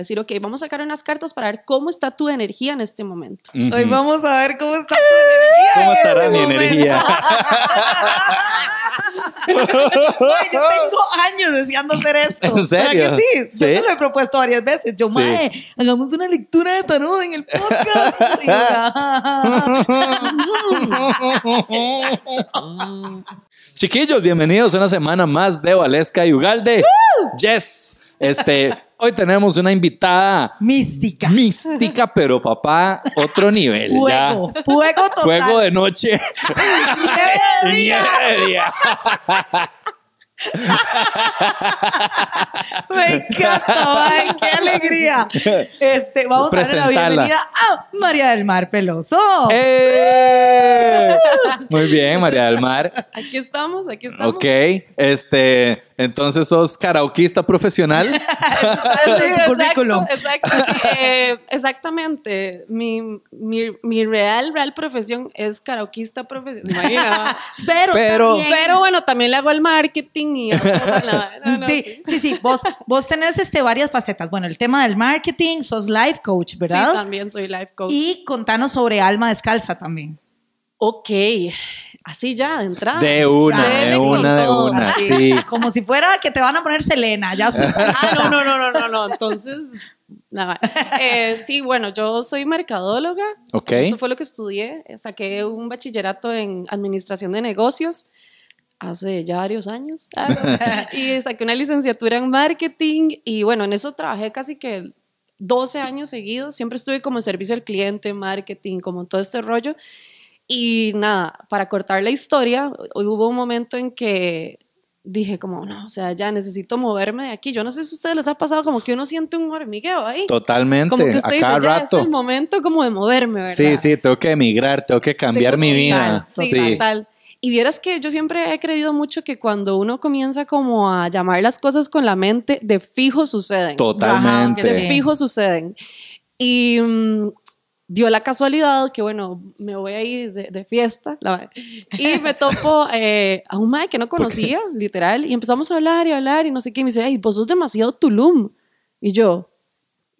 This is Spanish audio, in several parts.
decir, ok, vamos a sacar unas cartas para ver cómo está tu energía en este momento. Hoy vamos a ver cómo está tu energía. ¿Cómo en estará este mi momento. energía? Yo tengo años deseando hacer esto. ¿En serio? ¿Verdad que sí? Sí. Yo te lo he propuesto varias veces. Yo, Sí. mae, hagamos una lectura de tarot en el podcast. Chiquillos, bienvenidos a una semana más de Valesca y Ugalde. Yes. Este, hoy tenemos una invitada Mística. mística, pero papá, otro nivel. ya. Fuego. Fuego total. Fuego de noche. Nieve de día. Me encanta, mae, qué alegría. Este, vamos a darle la bienvenida a María del Mar Peloso. ¡Eh! Muy bien, María del Mar. Aquí estamos, aquí estamos. Ok, este, entonces sos karaokeista profesional. Sí, exacto, currículum. exacto, sí, eh, exactamente. Mi, mi, mi real, real profesión es karaokeista profesional. Pero, Pero- también- Pero bueno, también le hago el marketing y... no, no, sí, sí, sí. Vos, vos tenés este, varias facetas. Bueno, el tema del marketing, sos life coach, Sí, ¿verdad? también soy life coach. y contanos sobre Alma Descalza también. Ok, así ya, de entrada. De una, de una, de una, sí. Como si fuera que te van a poner Selena, ya sé. Ah, no, no, no, no, no, no. Entonces, nada. Eh, sí, bueno, yo soy mercadóloga. Ok. Eso fue lo que estudié. Saqué un bachillerato en administración de negocios hace ya varios años. Ah, y saqué una licenciatura en marketing. Y bueno, en eso trabajé casi que 12 años seguidos. Siempre estuve como en servicio al cliente, marketing, como todo este rollo. Y nada, para cortar la historia, hubo un momento en que dije como, no, o sea, ya necesito moverme de aquí. Yo no sé si a ustedes les ha pasado como que uno siente un hormigueo ahí. Totalmente, Como que a usted dice, cada ya es rato. el momento como de moverme, ¿verdad? Sí, sí, tengo que emigrar, tengo que cambiar Tengo mi que vida. Sí, Sí, total. Y vieras que yo siempre he creído mucho que cuando uno comienza como a llamar las cosas con la mente, de fijo suceden. totalmente. De fijo suceden. Y mm, dio la casualidad que, bueno, me voy a ir de, de fiesta la- y me topo eh, a un mae que no conocía, literal, y empezamos a hablar y hablar y no sé qué, y me dice, ay, vos sos demasiado Tulum. Y yo,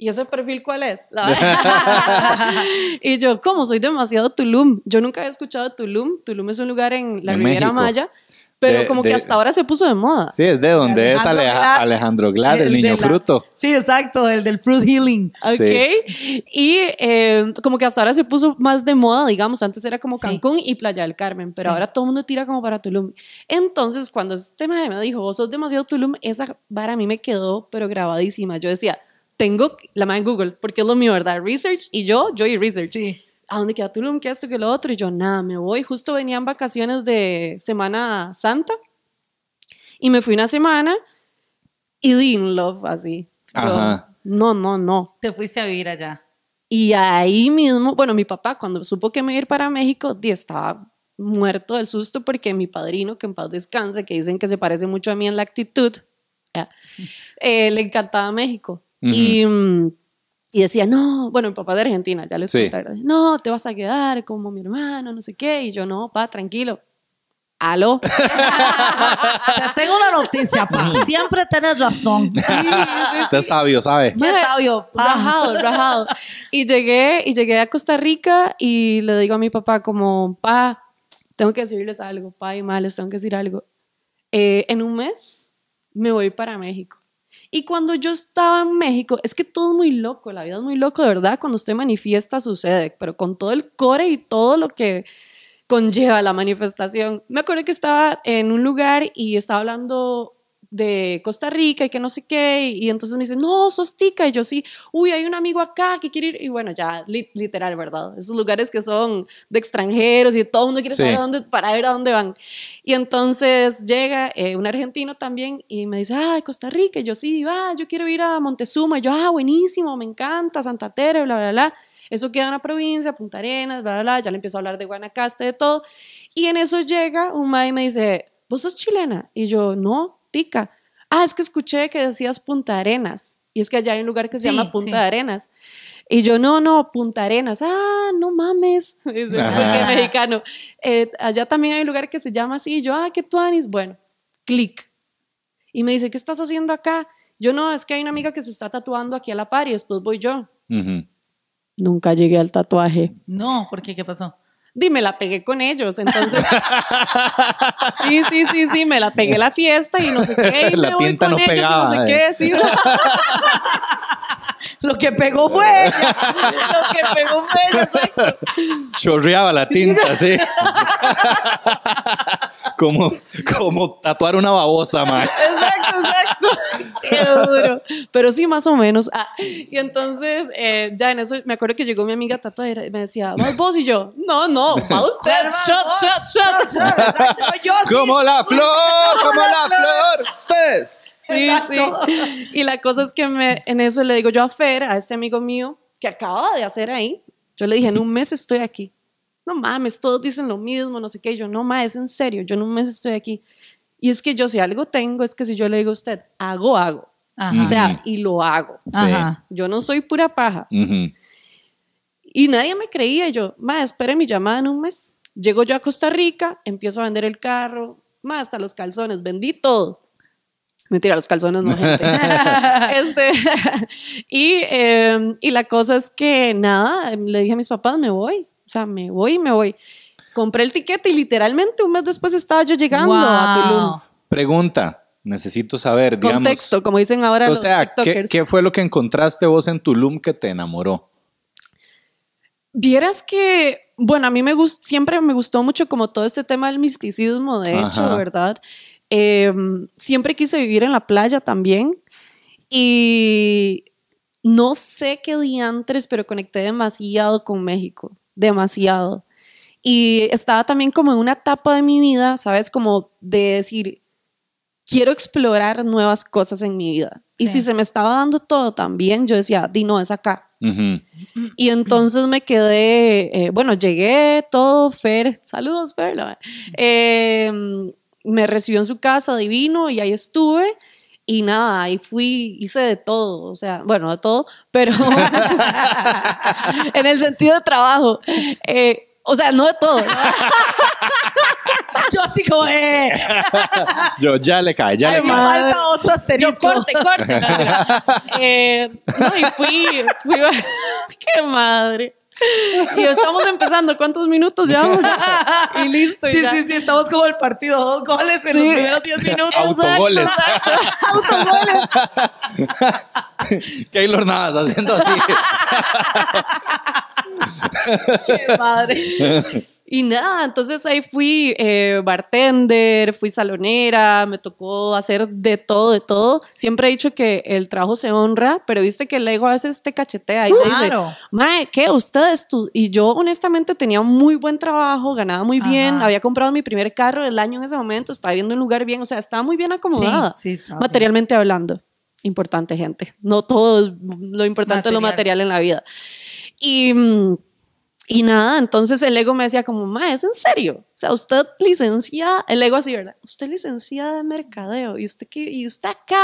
¿y ese perfil cuál es? Y yo, ¿cómo? Soy demasiado Tulum. Yo nunca había escuchado Tulum. Tulum es un lugar en la En Riviera México. Maya, pero De- como que hasta ahora se puso de moda. Sí, es de donde es Alejandro Aleja- Glad. Alejandro Glad, el, niño la- fruto. Sí, exacto, el del fruit healing. Ok. Sí. Y eh, como que hasta ahora se puso más de moda, digamos. Antes era como Sí. Cancún y Playa del Carmen, pero Sí. ahora todo el mundo tira como para Tulum. Entonces, cuando este me dijo, vos sos demasiado Tulum, esa vara a mí me quedó, pero grabadísima. Yo decía, tengo la más en Google, porque es lo mío, ¿verdad? Research y yo, yo y research. Sí. ¿A dónde queda Tulum? ¿Qué esto? ¿Qué lo otro? Y yo, nada, me voy. Justo venían vacaciones de Semana Santa y me fui una semana y di in love, así. Yo, Ajá. No, no, no. Te fuiste a vivir allá. Y ahí mismo, bueno, mi papá cuando supo que me iba a ir para México, di, estaba muerto del susto porque mi padrino, que en paz descanse, que dicen que se parece mucho a mí en la actitud, eh, le encantaba México. Y, mm, y decía, no, bueno, mi papá es de Argentina, ya les Sí. contaré. No, te vas a quedar como mi hermano, no sé qué. Y yo, no, pa, tranquilo. Aló. Te tengo una noticia, pa. Siempre tenés razón. Usted es sabio, ¿sabe? Qué sabio. pa. Rajado, rajado. Y llegué, y llegué a Costa Rica y le digo a mi papá como, pa, tengo que decirles algo, pa y ma, les tengo que decir algo. Eh, en un mes me voy para México. Y cuando yo estaba en México, es que todo es muy loco, la vida es muy loco, de verdad, cuando usted manifiesta sucede, pero con todo el core y todo lo que conlleva la manifestación. Me acuerdo que estaba en un lugar y estaba hablando de Costa Rica y que no sé qué, y entonces me dice, no, sos tica, y yo sí, uy, hay un amigo acá que quiere ir, y bueno, ya, li- literal, ¿verdad? Esos lugares que son de extranjeros y todo el mundo quiere Sí. saber a dónde, para ver a dónde van. Y entonces llega eh, un argentino también y me dice, ah, de Costa Rica, y yo sí, ah, yo quiero ir a Montezuma, y yo, ah, buenísimo, me encanta, Santa Tere, bla, bla, bla. Eso queda en una provincia, Punta Arenas, bla, bla, bla, ya le empiezo a hablar de Guanacaste, de todo. Y en eso llega un mae y me dice, ¿vos sos chilena? Y yo, no, Ah, es que escuché que decías Punta Arenas. Y es que allá hay un lugar que se Sí, llama Punta sí. de Arenas. Y yo, no, no, Punta Arenas. Ah, no mames. Es mexicano. Eh, allá también hay un lugar que se llama así. Y yo, ah, qué tuanis. Bueno, clic. Y me dice, ¿qué estás haciendo acá? Yo no, es que hay una amiga que se está tatuando aquí a la par y después voy yo. Nunca llegué al tatuaje. No, ¿por qué? ¿Qué pasó? Dime, la pegué con ellos, entonces. sí, sí, sí, sí, me la pegué la fiesta y no sé qué. Y La me voy con no ellos pegaba, y no sé eh. qué. Sí, Lo que pegó fue ella. Lo que pegó fue ella, exacto. Chorreaba la tinta, sí. como, como tatuar una babosa, man. Exacto, exacto. Qué duro. Pero sí, más o menos. Ah, y entonces, eh, ya en eso, me acuerdo que llegó mi amiga tatuadera y me decía, ¿vas vos? Y yo, no, no, va usted. Shot, shot, shot. Exacto, yo sí. Como la flor, como la flor. Ustedes. Sí, Exacto. sí. Y la cosa es que me, en eso le digo yo a Fer, a este amigo mío, que acaba de hacer ahí. Yo le dije, en un mes estoy aquí. No mames, todos dicen lo mismo, no sé qué. Y yo, no mames, es en serio, yo en un mes estoy aquí. Y es que yo si algo tengo, es que si yo le digo a usted, hago, hago. Ajá. O sea, y lo hago. Sí. Ajá. Yo no soy pura paja. Y nadie me creía. Y yo, ma, espere mi llamada en un mes. Llego yo a Costa Rica, empiezo a vender el carro, más hasta los calzones, vendí todo. Mentira, los calzones no, gente. este, y, eh, y la cosa es que nada, le dije a mis papás, me voy. O sea, me voy, me voy. Compré el tiquete y literalmente un mes después estaba yo llegando a Tulum. Pregunta, necesito saber, digamos. Contexto, como dicen ahora O los sea, ¿qué, TikTokers. qué fue lo que encontraste vos en Tulum que te enamoró? Vieras que, bueno, a mí me gust siempre me gustó mucho como todo este tema del misticismo, de hecho. ¿verdad? Eh, siempre quise vivir en la playa también y no sé qué diantres, pero conecté demasiado con México, demasiado. Y estaba también como en una etapa de mi vida, ¿sabes? Como de decir, quiero explorar nuevas cosas en mi vida. Y si se me estaba dando todo también, yo decía, di no, es acá. Y entonces me quedé, eh, bueno, llegué todo, Fer, saludos Fer, eh, me recibió en su casa divino y ahí estuve y nada, ahí fui, hice de todo, o sea, bueno, de todo, pero en el sentido de trabajo, eh, o sea, no de todo, ¿no? Yo así como, eh. Yo ya le cae, ya Ay, le me cae. falta otro Yo asterisco. corte, corte. Eh, no, y fui, fui, qué madre. Y estamos empezando, ¿cuántos minutos llevamos? Y listo. y Sí, ya. sí, sí, estamos como el partido, dos goles en Sí. los primeros 10 minutos. Autogoles. Autogoles. Keylor Navas haciendo así. Qué padre. Y nada, entonces ahí fui eh, bartender, fui salonera, me tocó hacer de todo, de todo. Siempre he dicho que el trabajo se honra, pero viste que el ego a veces te cachetea y te dice, Claro. Mae, ¿qué? Ustedes tú. Y yo honestamente tenía un muy buen trabajo, ganaba muy bien, Ajá. había comprado mi primer carro del año en ese momento, estaba viviendo en un lugar bien, o sea, estaba muy bien acomodada. Sí, sí, materialmente hablando. Importante, gente. No todo lo importante es lo Material. material en la vida. Y, mm, y nada, entonces el ego me decía como, ma, ¿es en serio? O sea, usted licencia, el ego así, ¿verdad? Usted licenciada de mercadeo y usted, y usted acá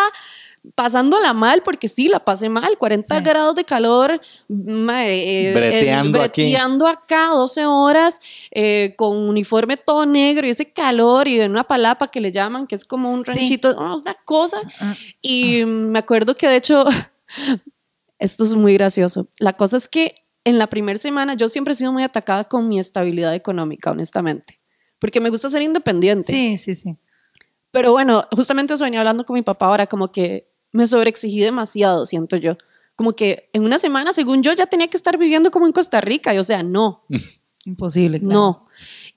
pasándola mal, porque sí, la pasé mal, 40 Sí. grados de calor, ma, eh, Breteando eh, aquí. breteando acá 12 horas, eh, con uniforme todo negro y ese calor y en una palapa que le llaman, que es como un Sí. ranchito, no, es una cosa. Ah. Y me acuerdo que de hecho, esto es muy gracioso. La cosa es que en la primera semana yo siempre he sido muy atacada con mi estabilidad económica, honestamente, porque me gusta ser independiente. Sí, sí, sí. Pero bueno, justamente eso venía hablando con mi papá ahora, como que me sobreexigí demasiado, siento yo. Como que en una semana, según yo, ya tenía que estar viviendo como en Costa Rica. Y o sea, no, Imposible. claro. no.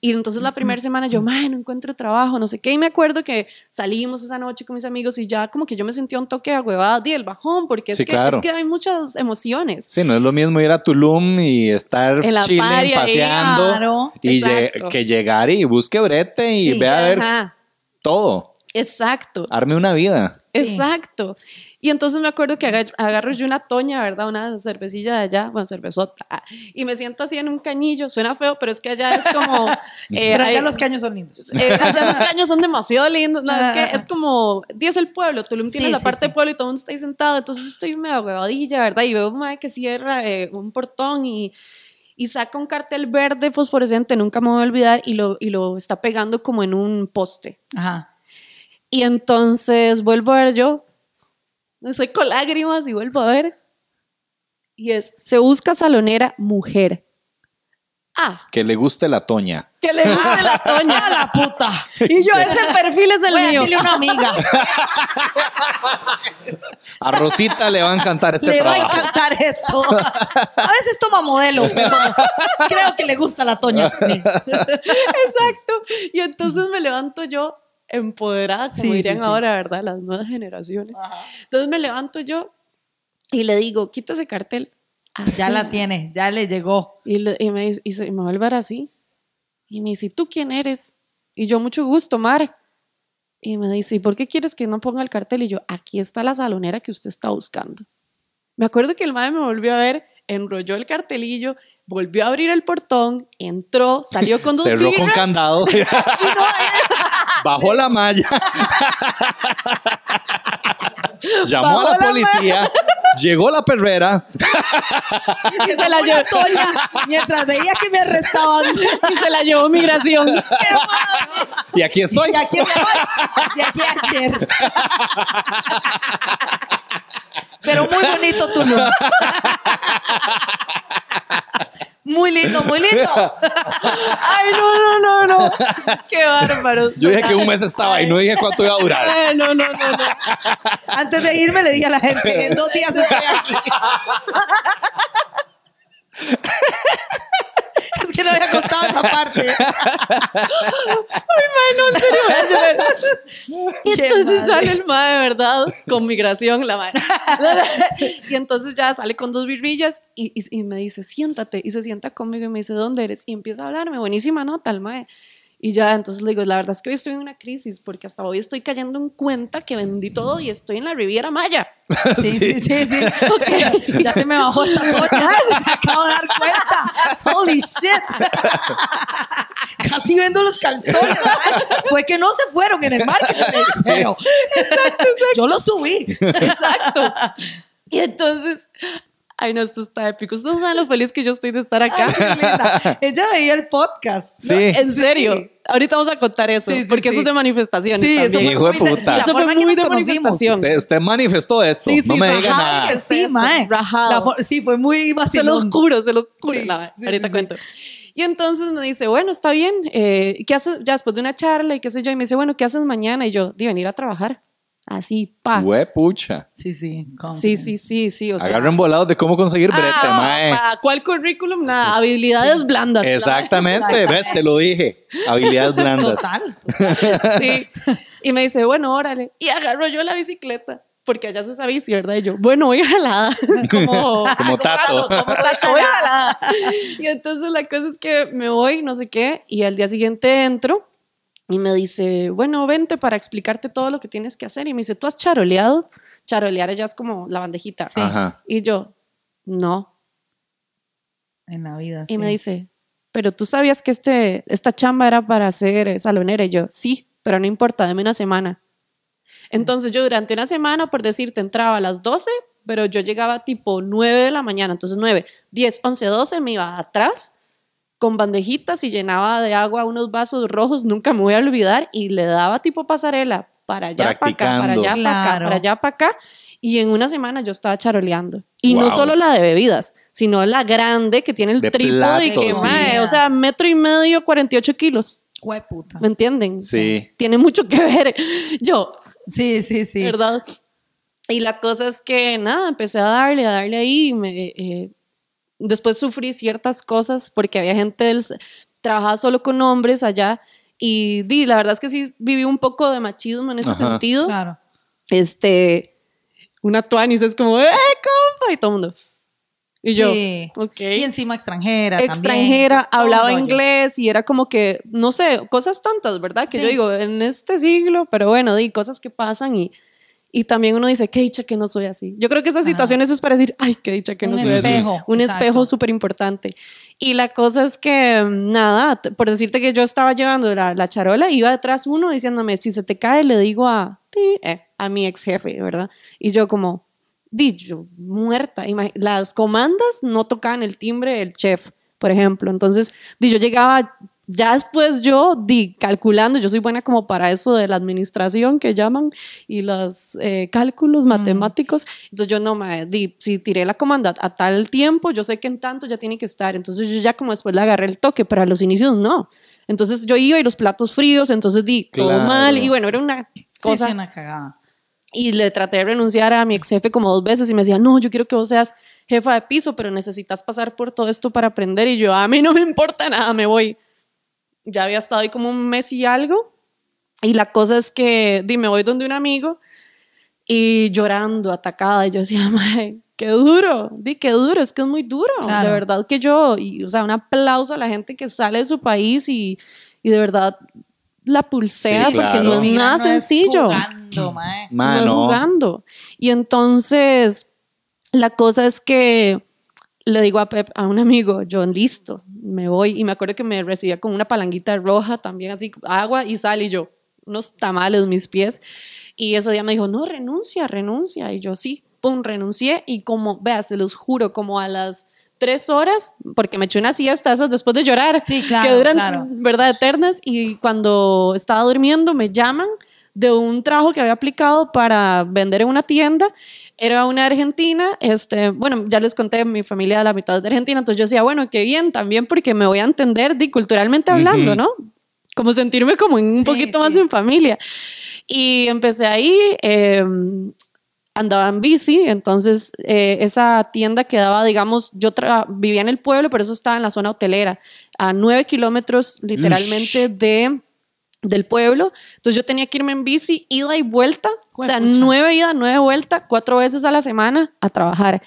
Y entonces la primera semana yo, "Mae, no encuentro trabajo, no sé qué. Y me acuerdo que salimos esa noche con mis amigos y ya como que yo me sentía un toque de huevada, di el bajón, porque es, Sí, que, claro. es que hay muchas emociones. Sí, no es lo mismo ir a Tulum y estar En la chilling, paseando. claro, y que llegar y busque brete y Sí, vea a ver Ajá, todo. exacto. Arme una vida. Sí. Exacto. Y entonces me acuerdo que agar- agarro yo una toña, ¿verdad? Una cervecilla de allá, bueno, cervezota. Y me siento así en un cañillo. Suena feo, pero es que allá es como... eh, Pero allá hay- los caños son lindos. eh, allá los caños son demasiado lindos. No, es Ah. que es como... Diez el pueblo. Tulum tiene Sí, la sí, parte sí. del pueblo y todo el mundo está ahí sentado. Entonces yo estoy medio huevadilla, ¿verdad? Y veo un mae que cierra eh, un portón y... Y saca un cartel verde fosforescente, nunca me voy a olvidar, y lo, y lo está pegando como en un poste. Ajá. Y entonces vuelvo a ver yo, Me seco lágrimas y vuelvo a ver. Y es, se busca salonera mujer. Ah, Que le guste la toña. que le guste la toña. ¡A la puta! Y yo, ese perfil es el Voy a mío. decirle a una amiga. A Rosita le va a encantar este le va a trabajo. encantar esto. A veces toma modelo, pero creo que le gusta la Toña también. Exacto. Y entonces me levanto yo empoderada, como Sí, dirían sí. ahora, ¿verdad? Las nuevas generaciones. Entonces me levanto yo y le digo, quita ese cartel. Ya Así. la tiene, ya le llegó. Y, le- y me dice, y se- y me vuelve a ver así. Y me dice, ¿y tú quién eres? Y yo, mucho gusto, Mar. Y me dice, ¿y por qué quieres que no ponga el cartel? Y yo, aquí está la salonera que usted está buscando. Me acuerdo que el madre me volvió a ver, enrolló el cartelillo, volvió a abrir el portón, entró, salió con dos Cerró con candado. Bajó la malla. Llamó a la policía. Llegó la perrera. Y se la llevó. Toña mientras veía que me arrestaban. y se la llevó migración. Y aquí estoy. Y aquí me voy. Y aquí ayer. Pero muy bonito tu look. Muy lindo, muy lindo. Ay, no, no, no, no. Qué bárbaro. Yo dije que un mes estaba y no dije cuánto iba a durar. Ay, no, no, no, no. Antes de irme le dije a la gente, en dos días estoy aquí. Que no había contado esa parte. Ay, no, en serio, voy a llorar. Y entonces madre. sale el mae de verdad con migración, la madre. Y entonces ya sale con dos birrillas y, y- y me dice, siéntate. Y se sienta conmigo y me dice, ¿dónde eres? Y empieza a hablarme, buenísima nota, el mae. Y ya, entonces le digo, la verdad es que hoy estoy en una crisis porque hasta hoy estoy cayendo en cuenta que vendí todo y estoy en la Riviera Maya. Sí, sí, sí, sí. Ya se me bajó esta toña. Me acabo de dar cuenta. Holy shit. Casi vendo los calzones. Fue que no se fueron en el marketing. Pero yo los subí. Exacto. Y entonces, ay no, esto está épico. Ustedes no saben lo feliz que yo estoy de estar acá. Ay. Ella veía el podcast. Sí. En serio. Ahorita vamos a contar eso, Sí, sí, porque eso es de manifestaciones Sí, eso también. Hijo fue de muy de- puta. Eso fue muy de manifestación. Usted, usted manifestó esto. Sí, sí, no me diga rajado nada. que sí, mae. Sí, fue muy Se lo vacilón. juro, se lo juro. Sí, No, sí, ahorita sí, cuento. Y entonces me dice, bueno, está bien. Eh, ¿Qué haces ya después de una charla y qué sé yo? Y me dice, bueno, ¿qué haces mañana? Y yo, de venir a trabajar. Así, pa. Hue pucha. Sí, sí. Sí, sí, sí, sí. O sea, Agarren volados de cómo conseguir brete, Ah, mae. pa, ¿Cuál currículum? Nada, habilidades blandas. Exactamente, ves, te lo dije. Habilidades blandas. Total. Sí. Y me dice, bueno, órale. Y agarro yo la bicicleta. Porque allá se usa bici, ¿verdad? Y yo, bueno, voy jalada. Como, Como tato. Como tato, voy jalada. Y entonces la cosa es que me voy, no sé qué, y al día siguiente entro y me dice, bueno, vente para explicarte todo lo que tienes que hacer. Y me dice, ¿tú has charoleado? Charolear ya es como la bandejita. Ajá. Y yo, no. En la vida, Y me dice, pero tú sabías que este, esta chamba era para ser salonera. Y yo, sí, pero no importa, dame una semana. Entonces yo durante una semana, por decirte, entraba a las 12, pero yo llegaba tipo 9 de la mañana. Entonces 9, 10, 11, 12 me iba atrás con bandejitas y llenaba de agua unos vasos rojos, nunca me voy a olvidar, y le daba tipo pasarela para allá, para acá, para allá, para acá, para allá, para acá. Y en una semana yo estaba charoleando. Y no solo la de bebidas, sino la grande que tiene el De trípode y que, sí. mae, o sea, metro y medio, 48 kilos. Hueputa. ¿Me entienden? Sí. Tiene mucho que ver. Yo, Sí, sí, sí. ¿verdad? Y la cosa es que nada, empecé a darle, a darle ahí. y me, eh, después sufrí ciertas cosas porque había gente del, trabajaba solo con hombres allá. Y di, la verdad es que sí viví un poco de machismo en ese Ajá. sentido. Claro. Este, una tuanis es como, ¡eh, compa! Y todo el mundo. Y yo, Sí. ok. Y encima extranjera. extranjera, también, es todo hablaba inglés y era como que, no sé, cosas tontas, ¿verdad? Que Sí. yo digo, en este siglo, pero bueno, di cosas que pasan y, y también uno dice, qué dicha que no soy así. Yo creo que esas situaciones es para decir, ay, qué dicha que no Un soy espejo, así. Un exacto. espejo súper importante. Y la cosa es que, nada, por decirte que yo estaba llevando la, la charola, iba detrás uno diciéndome, si se te cae, le digo a ti, eh, a mi ex jefe, ¿verdad? Y yo como, di, yo muerta. Las comandas no tocaban el timbre del chef, por ejemplo. Entonces, di, yo llegaba ya después yo di calculando, yo soy buena como para eso de la administración que llaman y los eh, cálculos matemáticos. Entonces yo no me di, si tiré la comanda a tal tiempo, yo sé que en tanto ya tiene que estar. Entonces yo ya como después le agarré el toque, pero a los inicios no. Entonces yo iba y los platos fríos, entonces di todo Claro. mal y bueno, era una Sí, cosa. sí, una cagada. Y le traté de renunciar a mi ex jefe como dos veces y me decía, no, yo quiero que vos seas jefa de piso, pero necesitas pasar por todo esto para aprender. Y yo, a mí no me importa nada, me voy. Ya había estado ahí como un mes y algo. Y la cosa es que, di, me voy donde un amigo y llorando, atacada. Y yo decía, mae, qué duro, di, qué duro, es que es muy duro. Claro. De verdad que yo, y, o sea, un aplauso a la gente que sale de su país y, y de verdad la pulsea Sí, porque claro. no es Mira, nada no es sencillo jugando, mae. no es Mano. jugando. Y entonces, la cosa es que le digo a Pep, a un amigo, yo listo, me voy. Y me acuerdo que me recibía con una palanguita roja, también así, agua y sal, y yo, unos tamales mis pies. Y ese día me dijo, no, renuncia, renuncia. Y yo, sí, pum, renuncié. Y como, vea, se los juro, como a las tres horas, porque me eché una siesta esas después de llorar, Sí, claro, que duran, claro. ¿verdad? Eternas. Y cuando estaba durmiendo, me llaman de un trabajo que había aplicado para vender en una tienda. Era una argentina, este, bueno, ya les conté, mi familia de la mitad es de Argentina, entonces yo decía, bueno, qué bien, también porque me voy a entender di, culturalmente hablando, ¿no? Como sentirme como en un Sí, poquito más sí. en familia. Y empecé ahí, eh, andaba en bici, entonces eh, esa tienda quedaba, digamos, yo vivía en el pueblo, pero eso estaba en la zona hotelera, a nueve kilómetros literalmente de, del pueblo. Entonces yo tenía que irme en bici, ida y vuelta, o sea, nueve ida, nueve vuelta, cuatro veces a la semana a trabajar.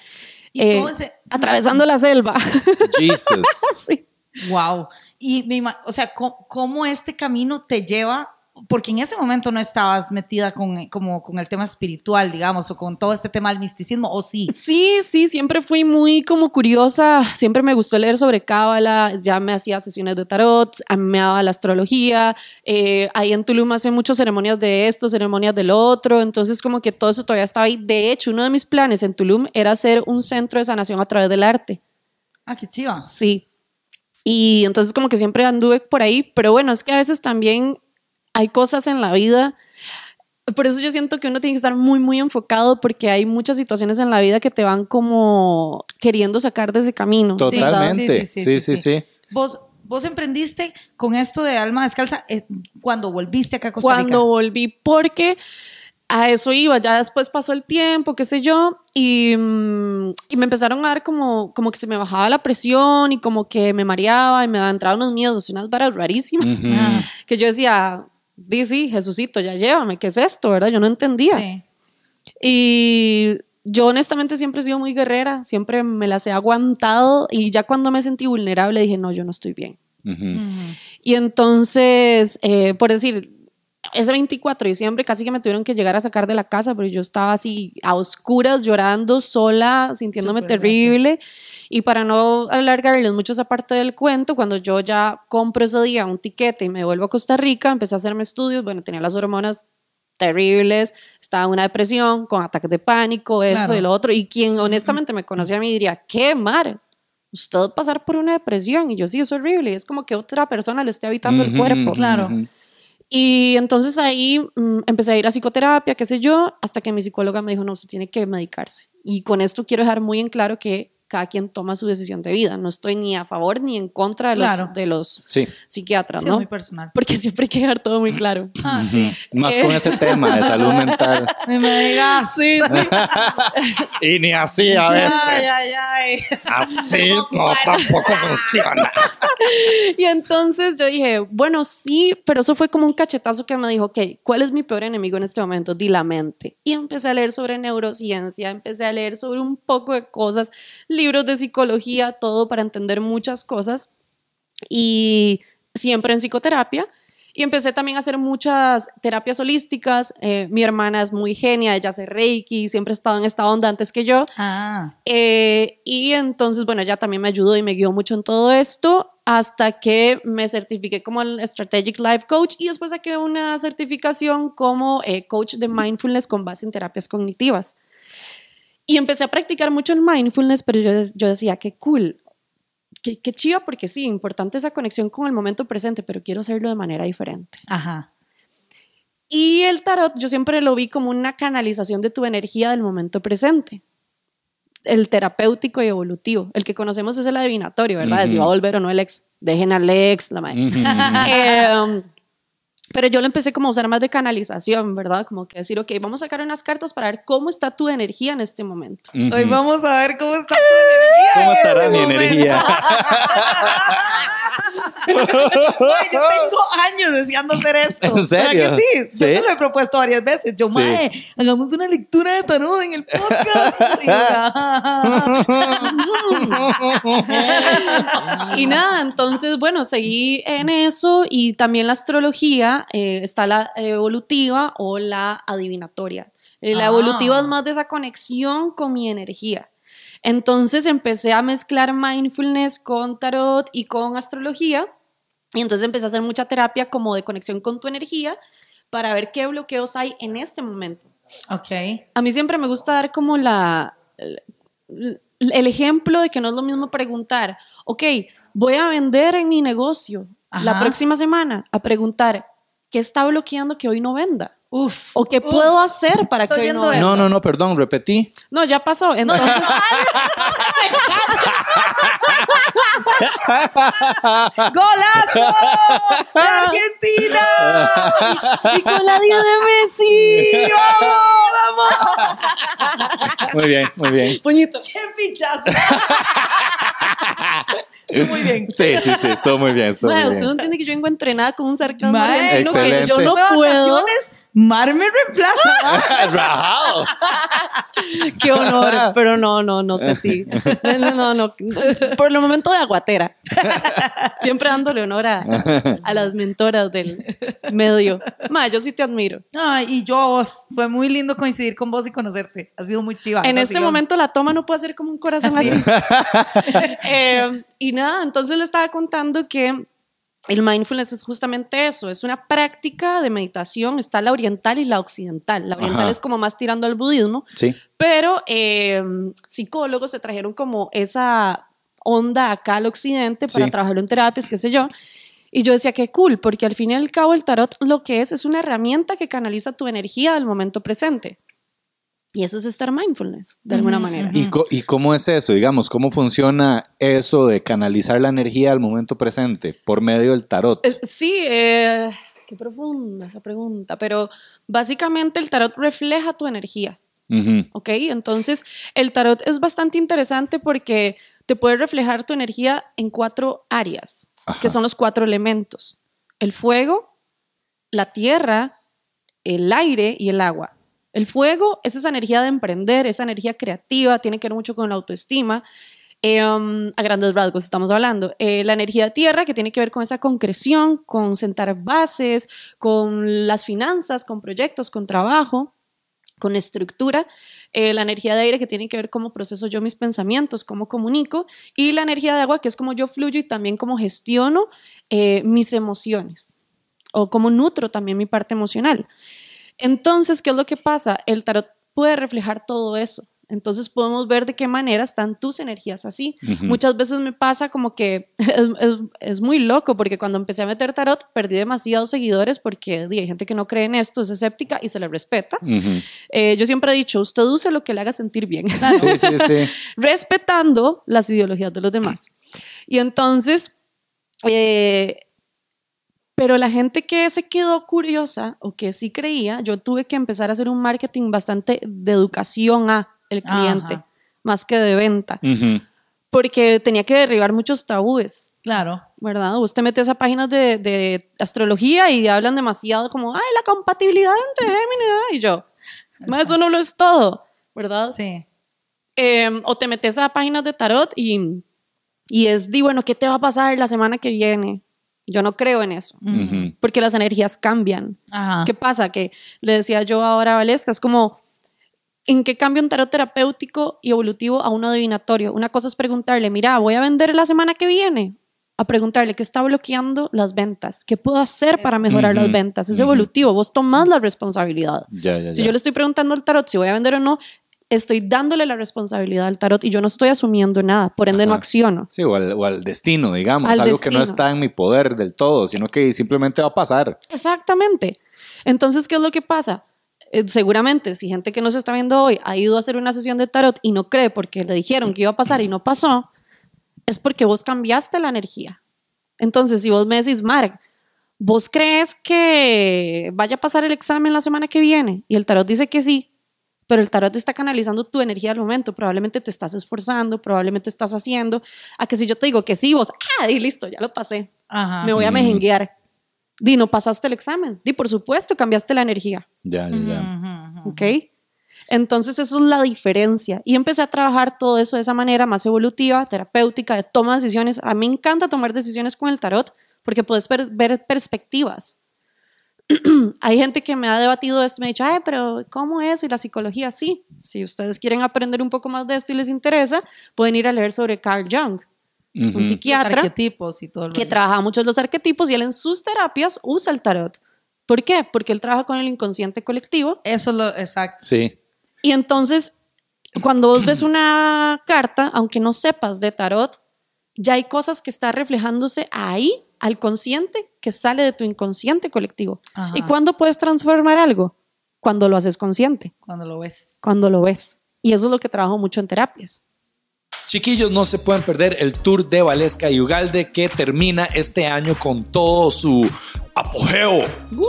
Y Eh, todo ese- atravesando la selva. Jesus. Sí. Wow. Y me ima- o sea, ¿cómo, cómo este camino te lleva? Porque en ese momento no estabas metida con, como, con el tema espiritual, digamos, o con todo este tema del misticismo, o sí. Sí, sí, siempre fui muy como curiosa, siempre me gustó leer sobre cábala, ya me hacía sesiones de tarot, amaba la astrología, eh, ahí en Tulum hacen muchas ceremonias de esto, ceremonias del otro, entonces como que todo eso todavía estaba ahí. De hecho, uno de mis planes en Tulum era hacer un centro de sanación a través del arte. Ah, qué chiva. Sí. Y entonces como que siempre anduve por ahí, pero bueno, es que a veces también hay cosas en la vida. Por eso yo siento que uno tiene que estar muy, muy enfocado porque hay muchas situaciones en la vida que te van como queriendo sacar de ese camino. Totalmente. Sí, sí, sí. Vos, vos emprendiste con esto de alma descalza eh, cuando volviste acá a Costa Cuando Rica. volví, porque a eso iba, ya después pasó el tiempo, qué sé yo, y, mm, y me empezaron a dar como, como que se me bajaba la presión y como que me mareaba y me entraban unos miedos, unas varas rarísimas, Ah, que yo decía, di sí, Jesucito, ya llévame, ¿qué es esto? ¿Verdad? Yo no entendía. sí. Y yo honestamente siempre he sido muy guerrera, siempre me las he aguantado y ya cuando me sentí vulnerable dije, no, yo no estoy bien. Y entonces, eh, por decir, ese 24 de diciembre casi que me tuvieron que llegar a sacar de la casa, pero yo estaba así a oscuras, llorando, sola, sintiéndome terrible. Y para no alargarles mucho esa parte del cuento, cuando yo ya compro ese día un tiquete y me vuelvo a Costa Rica, empecé a hacerme estudios, bueno, tenía las hormonas terribles, estaba en una depresión, con ataques de pánico, eso Claro. y lo otro. Y quien honestamente me conocía a mí diría, qué mar, usted va a pasar por una depresión. Y yo, sí, es horrible. Es como que otra persona le esté habitando el Ujú, cuerpo. Claro. ujú. Y entonces ahí mm, empecé a ir a psicoterapia, qué sé yo, hasta que mi psicóloga me dijo, no, usted tiene que medicarse. Y con esto quiero dejar muy en claro que cada quien toma su decisión de vida. No estoy ni a favor ni en contra de, Claro. los, de los Sí. psiquiatras, Sí, es ¿no? muy personal. Porque siempre hay que dejar todo muy claro. Ah, sí. Más Eh. con ese tema de salud mental. Ni me digas. Sí, sí. Y ni así a Ay, ay, ay. Así no tampoco funciona. Y entonces yo dije, bueno, sí, pero eso fue como un cachetazo que me dijo, ok, ¿cuál es mi peor enemigo en este momento? Di la mente. Y empecé a leer sobre neurociencia, empecé a leer sobre un poco de cosas, libros de psicología, todo para entender muchas cosas. Y siempre en psicoterapia. Y empecé también a hacer muchas terapias holísticas. Eh, mi hermana es muy genia, ella hace Reiki, siempre ha estado en esta onda antes que yo. Ah, Eh, y entonces, bueno, ella también me ayudó y me guió mucho en todo esto hasta que me certifiqué como el Strategic Life Coach y después saqué una certificación como eh, coach de mindfulness con base en terapias cognitivas. Y empecé a practicar mucho el mindfulness, pero yo, yo decía, qué cool. qué, qué chiva, porque sí, importante esa conexión con el momento presente, pero quiero hacerlo de manera diferente. Ajá. Y el tarot yo siempre lo vi como una canalización de tu energía del momento presente. El terapéutico y evolutivo. El que conocemos es el adivinatorio, ¿verdad? De Si va a volver o no el ex. Dejen al ex, la madre. Eh, pero yo lo empecé como a usar más de canalización, ¿verdad? Como que decir, ok, vamos a sacar unas cartas para ver cómo está tu energía en este momento. Hoy vamos a ver cómo está tu energía. ¿Cómo en estará este mi momento. energía? Ay, yo tengo años deseando hacer esto. ¿En serio? ¿Verdad que sí? Yo Sí. te lo he propuesto varias veces. Yo, Sí. mae, hagamos una lectura de tarot en el podcast. Y yo. Y nada, entonces, bueno, seguí en eso y también la astrología, eh, está la evolutiva o la adivinatoria. Eh, La Ah. evolutiva es más de esa conexión con mi energía. Entonces empecé a mezclar mindfulness con tarot y con astrología. Y entonces empecé a hacer mucha terapia como de conexión con tu energía para ver qué bloqueos hay en este momento. Ok. A mí siempre me gusta dar como la, el, el ejemplo de que no es lo mismo preguntar, ok, voy a vender en mi negocio la próxima semana, a preguntar, ¿qué está bloqueando que hoy no venda? Uf. ¿O qué uf. puedo hacer para que hoy no? No, no, no, perdón, repetí. No, ya pasó. Entonces, ¡Golazo! ¡De Argentina! y con la 10 de Messi. ¡Vamos! ¡Vamos! Muy bien, muy bien. Puñito. ¡Qué pichazo! Muy bien. Sí, sí, sí, estuvo muy bien, estuvo Mae, muy usted no entiende que yo vengo entrenada con un sarcasmo Mae, argentino que excelente. yo no puedo. Mar me reemplaza. Rajado. Qué honor, pero no, no, no sé si. No, no, no. Por el momento de aguatera. Siempre dándole honor a, a las mentoras del medio. Ma, yo sí te admiro. Ay, y yo a vos. Fue muy lindo coincidir con vos y conocerte. Ha sido muy chiva. En este momento la toma no puede ser como un corazón así. Eh, y nada, entonces le estaba contando que el mindfulness es justamente eso, es una práctica de meditación, está la oriental y la occidental. La oriental Ajá. es como más tirando al budismo, Sí. pero eh, psicólogos se trajeron como esa onda acá al occidente para Sí. trabajarlo en terapias, qué sé yo. Y yo decía, qué cool, porque al fin y al cabo el tarot lo que es es una herramienta que canaliza tu energía al momento presente. Y eso es estar mindfulness, de alguna manera. ¿Y, co- ¿Y cómo es eso? Digamos, ¿cómo funciona eso de canalizar la energía al momento presente por medio del tarot? Es- sí, eh, qué profunda esa pregunta, pero básicamente el tarot refleja tu energía. ¿ok? Entonces, el tarot es bastante interesante porque te puede reflejar tu energía en cuatro áreas, Ajá. que son los cuatro elementos. El fuego, la tierra, el aire y el agua. El fuego es esa energía de emprender, esa energía creativa, tiene que ver mucho con la autoestima. Eh, um, a grandes rasgos estamos hablando. Eh, la energía tierra, que tiene que ver con esa concreción, con sentar bases, con las finanzas, con proyectos, con trabajo con estructura, eh, la energía de aire que tiene que ver cómo proceso yo mis pensamientos, cómo comunico, y la energía de agua que es como yo fluyo y también cómo gestiono mis emociones o cómo nutro también mi parte emocional. Entonces, ¿qué es lo que pasa? El tarot puede reflejar todo eso. Entonces podemos ver de qué manera están tus energías así. Muchas veces me pasa como que es, es- es muy loco porque cuando empecé a meter tarot perdí demasiados seguidores porque hay gente que no cree en esto, es escéptica y se le respeta. Eh, yo siempre he dicho, usted use lo que le haga sentir bien, Sí, sí, sí. respetando las ideologías de los demás. Y entonces, eh, pero la gente que se quedó curiosa o que sí creía, yo tuve que empezar a hacer un marketing bastante de educación a el cliente, Ajá. más que de venta, porque tenía que derribar muchos tabúes. Claro. ¿verdad? Usted mete a páginas de, de astrología y hablan demasiado como, ay, la compatibilidad entre Géminis, y yo, "Ma, eso no lo es todo, ¿verdad? Sí. Eh, o te metes a páginas de tarot y, y es, di, bueno, ¿qué te va a pasar la semana que viene? Yo no creo en eso, Ujú. porque las energías cambian. Ajá. ¿Qué pasa? Que le decía yo ahora a Valesca, es como, ¿en qué cambia un tarot terapéutico y evolutivo a uno adivinatorio? Una cosa es preguntarle, mira, voy a vender la semana que viene. A preguntarle qué está bloqueando las ventas, qué puedo hacer para mejorar las Ujú, ventas. Es ujú. evolutivo, vos tomás la responsabilidad. Ya, ya, Si ya. yo le estoy preguntando al tarot si voy a vender o no, estoy dándole la responsabilidad al tarot y yo no estoy asumiendo nada, por ende no Ajá. acciono. Sí, o al, o al destino, digamos. Al algo que no está en mi poder del todo, sino que simplemente va a pasar. Exactamente. Entonces, ¿qué es lo que pasa? Eh, seguramente, si gente que nos está viendo hoy ha ido a hacer una sesión de tarot y no cree porque le dijeron que iba a pasar y no pasó, es porque vos cambiaste la energía. Entonces, si vos me decís, Mark, ¿vos crees que vaya a pasar el examen la semana que viene? Y el tarot dice que sí, pero el tarot está canalizando tu energía al momento. Probablemente te estás esforzando, probablemente estás haciendo. A que si yo te digo que sí, vos, ah, y listo, ya lo pasé. Ajá. Me voy a mejenguear. Di, no pasaste el examen. Di, por supuesto, cambiaste la energía. Ya, ya, ya. ¿Ok? Entonces, eso es la diferencia. Y empecé a trabajar todo eso de esa manera más evolutiva, terapéutica, de toma de decisiones. A mí me encanta tomar decisiones con el tarot porque puedes ver, ver perspectivas. Hay gente que me ha debatido esto, me ha dicho, ay, pero ¿cómo es? Y la psicología, sí. Si ustedes quieren aprender un poco más de esto y les interesa, pueden ir a leer sobre Carl Jung, un Los psiquiatra arquetipos y todo lo que trabaja mucho los arquetipos y él en sus terapias usa el tarot. ¿Por qué? Porque él trabaja con el inconsciente colectivo Eso es lo exacto. Sí. y entonces cuando vos ves una carta, aunque no sepas de tarot, ya hay cosas que están reflejándose ahí al consciente que sale de tu inconsciente colectivo. Ajá. ¿Y cuándo puedes transformar algo? Cuando lo haces consciente, Cuando lo ves. cuando lo ves. Y eso es lo que trabajo mucho en terapias. Chiquillos, no se pueden perder el tour de Valesca y Ugalde que termina este año con todo su apogeo.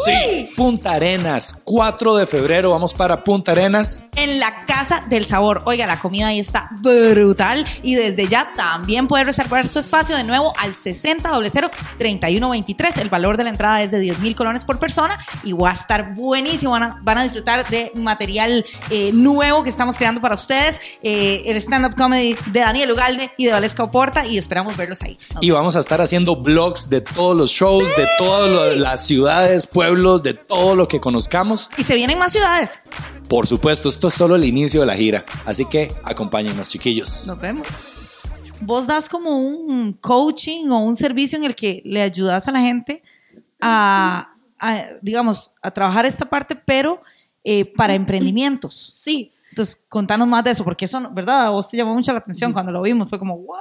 Sí, Punta Arenas, 4 de febrero, vamos para Punta Arenas. En la Casa del Sabor. Oiga, la comida ahí está brutal. Y desde ya también puede reservar su espacio de nuevo al 6000-3123. El valor de la entrada es de 10 mil colones por persona y va a estar buenísimo. Van a, van a disfrutar de material eh, nuevo que estamos creando para ustedes. eh, el stand-up comedy de Daniel Ugalde y de Valesca Oporta. Y esperamos verlos ahí. Nos Y vamos a estar haciendo vlogs de todos los shows, de todas lo- las ciudades, pueblos, de todo lo que conozcamos. Y se vienen más ciudades. Por supuesto, esto es solo el inicio de la gira. Así que acompáñennos, chiquillos. Nos vemos. Vos das como un coaching o un servicio en el que le ayudas a la gente a, a, digamos, a trabajar esta parte, pero eh, para emprendimientos. Sí, Entonces, contanos más de eso, porque eso, ¿verdad? A vos te llamó mucho la atención cuando lo vimos. Fue como, ¿what?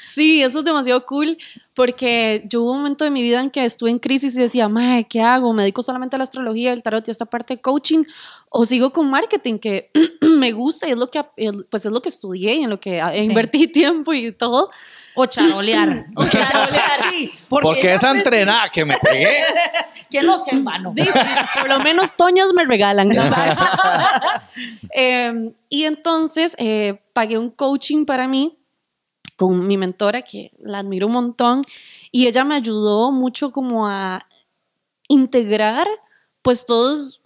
Sí, eso es demasiado cool porque yo hubo un momento de mi vida en que estuve en crisis y decía, madre, ¿qué hago? ¿Me dedico solamente a la astrología, el tarot y esta parte de coaching? ¿O sigo con marketing que me gusta y es lo que, pues es lo que estudié y en lo que Sí. invertí tiempo y todo? O charolear. O charolear. Sí, Porque esa entrenada que me pegué. Que no sea en vano. Dice, por lo menos toños me regalan. Eh, y entonces eh, pagué un coaching para mí con mi mentora, que la admiro un montón, y ella me ayudó mucho como a integrar pues todos,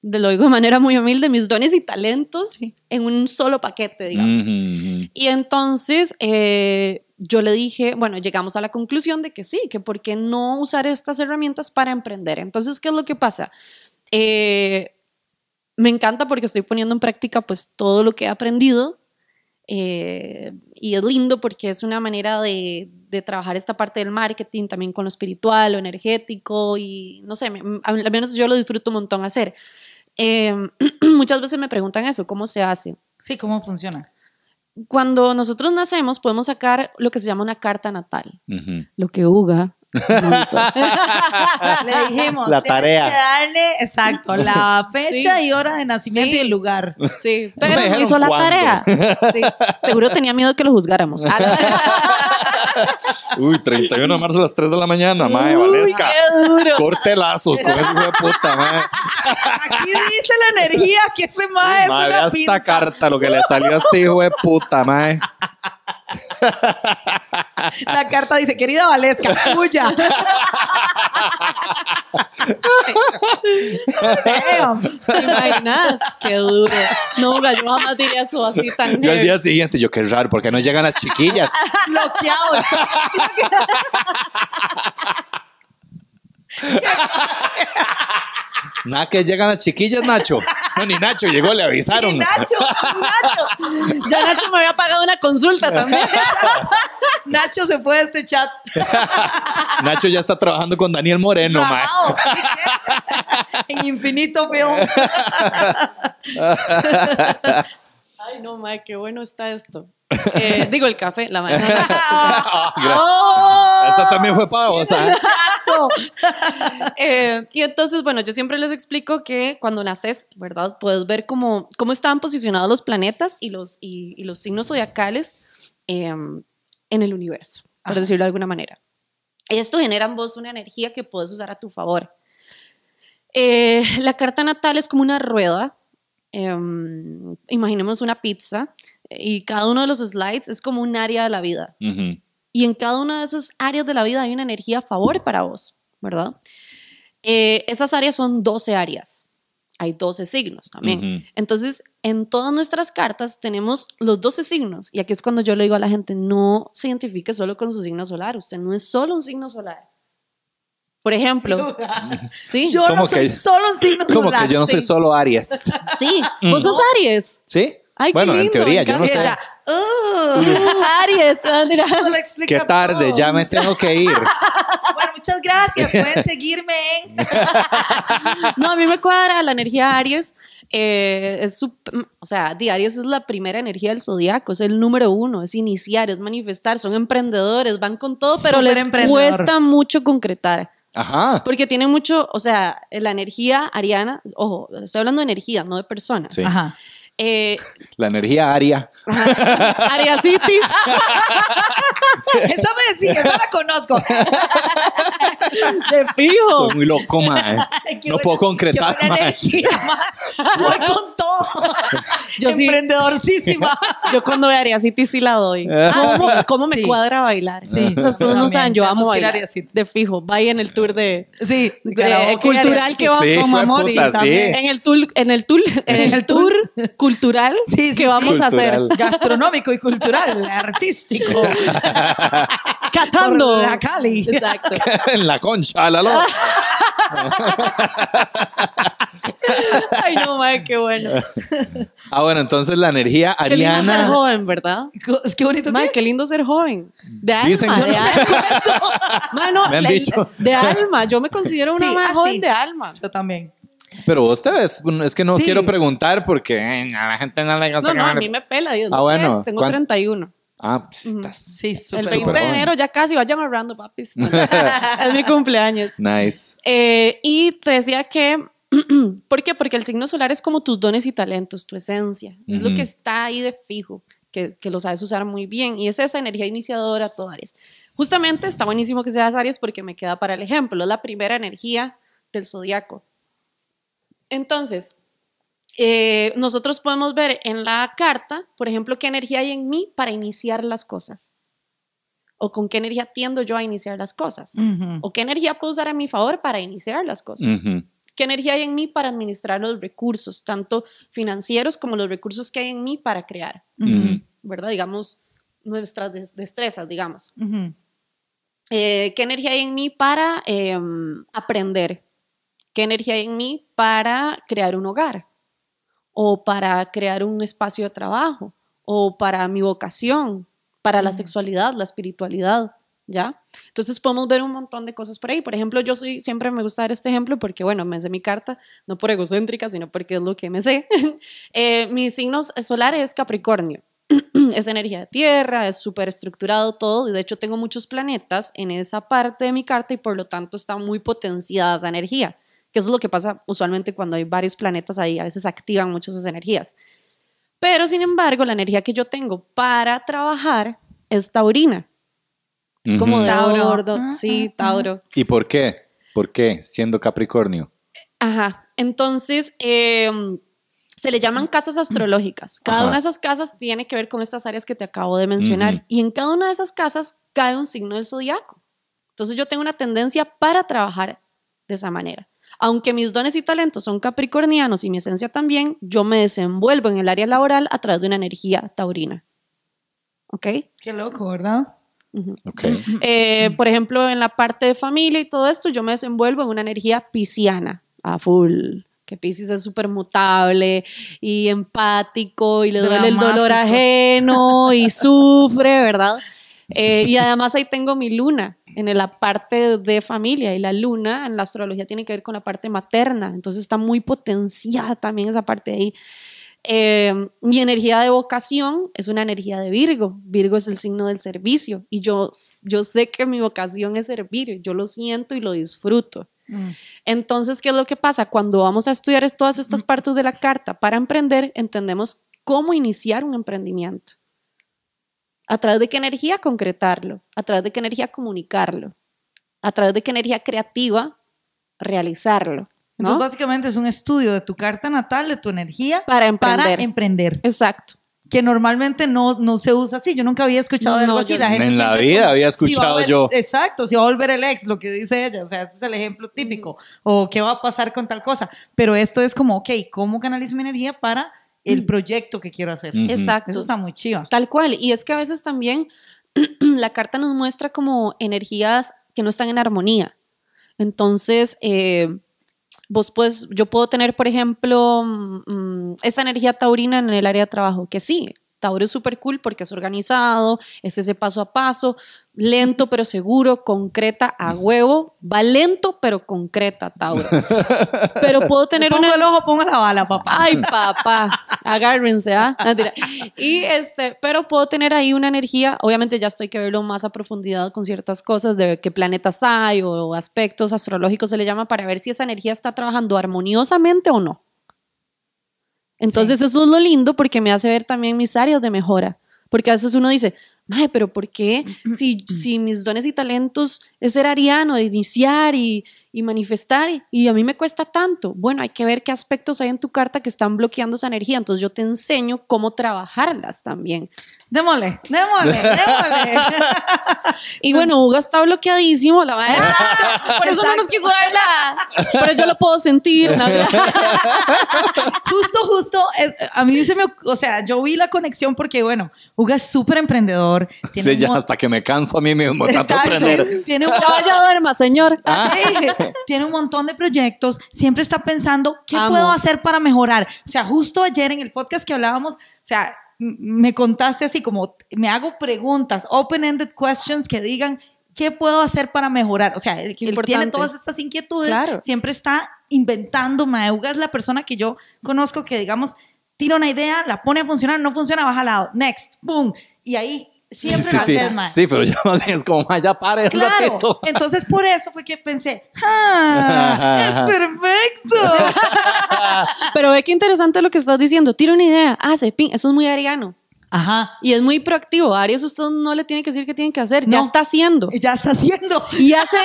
de lo digo de manera muy humilde, mis dones y talentos en un solo paquete, digamos. Ujú. Y entonces eh, yo le dije, bueno, llegamos a la conclusión de que sí, que por qué no usar estas herramientas para emprender. Entonces, ¿qué es lo que pasa? Eh, me encanta porque estoy poniendo en práctica pues todo lo que he aprendido eh, y es lindo porque es una manera de, trabajar esta parte del marketing también con lo espiritual, lo energético y no sé, al menos yo lo disfruto un montón hacer. Eh, muchas veces me preguntan eso, ¿cómo se hace? Sí, ¿cómo funciona? Cuando nosotros nacemos podemos sacar lo que se llama una carta natal, Ujú. lo que Uga no hizo. Le dijimos. La "Tienes tarea". que darle, exacto, la fecha Sí. y hora de nacimiento Sí. y el lugar. Sí, pero hizo la cuándo. tarea. Sí, seguro tenía miedo que lo juzgáramos. Uy, 31 de marzo a las 3 de la mañana, mae, Uy, Valesca. qué duro. Corte lazos con ese hijo de puta, mae. Aquí dice la energía que ese mae es Mae, una vea esta pinta. carta, lo que le salió a este hijo de puta, mae. La carta dice, querida Valesca, tuya. Damn. ¿Te imaginas? Qué duro. No, yo jamás diría eso así tan Yo al día siguiente, yo qué raro, porque no llegan las chiquillas. Bloqueado. Nada que llegan las chiquillas, Nacho. No, ni Nacho llegó, le avisaron. Nacho, Nacho. Ya Nacho me había pagado una consulta también. Nacho se fue de este chat. Nacho ya está trabajando con Daniel Moreno, sí. en infinito film. Ay, no, madre, qué bueno está esto. Eh, digo, el café, la mañana. ¡Oh! Esta también fue para vos. ¿ah? Eh, y entonces, bueno, yo siempre les explico que cuando naces, ¿verdad? Puedes ver cómo, cómo estaban posicionados los planetas y los, y, y los signos zodiacales eh, en el universo, por decirlo de alguna manera. Esto genera en vos una energía que puedes usar a tu favor. Eh, la carta natal es como una rueda. eh, imaginemos una pizza y cada uno de los slides es como un área de la vida. Y en cada una de esas áreas de la vida hay una energía a favor para vos, ¿verdad? Eh, esas áreas son 12 áreas. Hay 12 signos también. Entonces, en todas nuestras cartas tenemos los 12 signos. Y aquí es cuando yo le digo a la gente, no se identifique solo con su signo solar. Usted no es solo un signo solar. Por ejemplo, sí, Yo no ¿Cómo soy que- solo un signo Como solar. que yo no soy sí. solo Aries. sí, vos sos Aries. ¿Sí? Ay, bueno, en lindo, teoría, me yo no sé. "Uh". Aries. mira. Explica Qué tarde, todo. ya me tengo que ir. Bueno, muchas gracias. Pueden seguirme en. No, a mí me cuadra la energía Aries. eh, es su- o sea, Aries es la primera energía del zodiaco, es el número uno, es iniciar, es manifestar, son emprendedores, van con todo, pero Súper les cuesta mucho concretar. Ajá. Porque tiene mucho, o sea, la energía ariana, ojo, estoy hablando de energía, no de personas. Sí. Ajá. Eh, La energía aria. ajá, Aria City, Esa me decía, esa la conozco. de fijo. Estoy muy loco, mae. Qué No buena- puedo concretar, Qué buena energía, mae. Voy con todo. Yo sí- Emprendedorcísima. Yo cuando veo Aria City sí la doy. ¿Cómo, cómo me Sí. cuadra bailar? Sí. Entonces, ustedes no saben, yo amo bailar. Aria City. De fijo, vaya en el tour de, Sí, de- cultural que va Sí, con amor. puta, sí. también. En el tour, en el tour, en el tour cultural Sí, sí, que vamos a hacer. Cultural. Gastronómico y cultural, artístico. Catando. Por la Cali. Exacto. en la concha, la loca. Ay, no, madre, qué bueno. Ah, bueno, entonces la energía Qué lindo ser ariana. joven, ¿verdad? Es que bonito. Madre, ¿qué? lindo ser joven. De alma, Dicen que- de alma. Mano, Me han la- dicho. De alma. Yo me considero una Sí, más ah, joven de alma. Yo también. Pero vos te ves, es que no Sí. quiero preguntar porque eh, a la gente no le gusta No, no, a mí me pela. Dios, Ah, bueno, es, Tengo ¿cuán- 31. Ah, pues, estás Sí, súper El Súper 20 de joven. enero ya casi vayan ahorrando, papis. es mi cumpleaños. nice. Eh, y te decía que, ¿por qué? Porque el signo solar es como tus dones y talentos, tu esencia. Es lo que está ahí de fijo, que, que lo sabes usar muy bien. Y es esa energía iniciadora, todo Aries. Justamente está buenísimo que seas Aries porque me queda para el ejemplo. Es la primera energía del zodiaco. Entonces, eh, nosotros podemos ver en la carta, por ejemplo, qué energía hay en mí para iniciar las cosas. O con qué energía tiendo yo a iniciar las cosas. ¿O qué energía puedo usar a mi favor para iniciar las cosas? Ujú. ¿Qué energía hay en mí para administrar los recursos, tanto financieros como los recursos que hay en mí para crear? ¿Verdad? Digamos, nuestras des- destrezas, digamos. Eh, ¿Qué energía hay en mí para eh, aprender? ¿Qué energía hay en mí para crear un hogar? ¿O para crear un espacio de trabajo? ¿O para mi vocación? ¿Para la sexualidad, la espiritualidad? ¿Ya? Entonces podemos ver un montón de cosas por ahí. Por ejemplo, yo soy, siempre me gusta dar este ejemplo porque, bueno, me sé mi carta, no por egocéntrica, sino porque es lo que me sé. Eh, mi signo solar es Capricornio. es energía de tierra, es súper estructurado todo. y De hecho, tengo muchos planetas en esa parte de mi carta y por lo tanto está muy potenciada esa energía. Que eso es lo que pasa usualmente cuando hay varios planetas ahí. A veces activan muchas esas energías. Pero, sin embargo, la energía que yo tengo para trabajar es taurina. Es como de Tauro. Ah, sí, ah, Tauro. ¿Y por qué? ¿Por qué? Siendo Capricornio. Ajá. Entonces, eh, se le llaman casas astrológicas. Cada Ajá. una de esas casas tiene que ver con estas áreas que te acabo de mencionar. Ujú. Y en cada una de esas casas cae un signo del zodiaco. Entonces, yo tengo una tendencia para trabajar de esa manera. Aunque mis dones y talentos son capricornianos y mi esencia también, yo me desenvuelvo en el área laboral a través de una energía taurina. ¿Ok? Qué loco, ¿verdad? Ok. Eh, por ejemplo, en la parte de familia y todo esto, yo me desenvuelvo en una energía pisciana, a full. Que Piscis es súper mutable y empático y le duele el dolor ajeno y sufre, ¿verdad? Eh, y además ahí tengo mi luna en la parte de familia y la luna en la astrología tiene que ver con la parte materna, entonces está muy potenciada también esa parte de ahí. Eh, mi energía de vocación es una energía de Virgo. Virgo es el signo del servicio y yo, yo sé que mi vocación es servir, yo lo siento y lo disfruto. Mm. Entonces, ¿qué es lo que pasa? Cuando vamos a estudiar todas estas partes de la carta para emprender, entendemos cómo iniciar un emprendimiento. ¿A través de qué energía concretarlo? ¿A través de qué energía comunicarlo? ¿A través de qué energía creativa realizarlo? Entonces, básicamente es un estudio de tu carta natal, de tu energía para emprender. Para emprender. Exacto. Que normalmente no, no se usa así. Yo nunca había escuchado algo así. La gente en la vida había escuchado yo. Exacto, si va a volver el ex, lo que dice ella. O sea, ese es el ejemplo típico. O qué va a pasar con tal cosa. Pero esto es como, ok, ¿cómo canalizo mi energía para el mm. proyecto que quiero hacer. Exacto. Eso está muy chido. Tal cual. Y es que a veces también la carta nos muestra como energías que no están en armonía. Entonces, eh, vos puedes, yo puedo tener, por ejemplo, mm, mm, esa energía taurina en el área de trabajo, que sí, Tauro es súper cool porque es organizado, es ese paso a paso, lento pero seguro, concreta a huevo, va lento pero concreta, Tauro. Pero puedo tener pongo el ojo, pongo la bala, papá. Ay, papá, agárrense, ¿ah? Y este, pero puedo tener ahí una energía, obviamente ya estoy que verlo más a profundidad con ciertas cosas de qué planetas hay o aspectos astrológicos se le llama para ver si esa energía está trabajando armoniosamente o no. Entonces eso es lo lindo porque me hace ver también mis áreas de mejora. Porque a veces uno dice, Mae, pero ¿por qué? Si, si mis dones y talentos es ser ariano, de iniciar y, y manifestar y a mí me cuesta tanto. Bueno, hay que ver qué aspectos hay en tu carta que están bloqueando esa energía. Entonces yo te enseño cómo trabajarlas también. Démosle, démosle, démosle. y bueno, Hugo está bloqueadísimo, la verdad. Por eso no nos quiso darla. Pero yo lo puedo sentir. justo, justo, a mí se me, o sea, yo vi la conexión porque, bueno, Hugo es súper emprendedor. Sí, ya hasta que me canso a mí mismo tanto aprender. Tiene un... Ya vaya duerma, señor. Ah. tiene un montón de proyectos, siempre está pensando, ¿qué puedo hacer para mejorar? O sea, justo ayer en el podcast que hablábamos, o sea, me contaste así como, me hago preguntas, open-ended questions que digan, ¿qué puedo hacer para mejorar? O sea, él, tiene todas estas inquietudes, siempre está inventando. Maeuga es la persona que yo conozco que, digamos, tira una idea, la pone a funcionar, no funciona, baja al lado, next, boom. Y ahí Siempre sí, sí, sí. Sí, pero ya más bien es como, ya pare un ratito. Entonces, por eso fue que pensé, ¡ah! ¡Es perfecto! pero ve qué interesante lo que estás diciendo. Tira una idea, hace, ping, eso es muy ariano. Ajá. Y es muy proactivo. A Aries usted no le tiene que decir qué tiene que hacer. Ya está haciendo. Ya está haciendo. Y hace,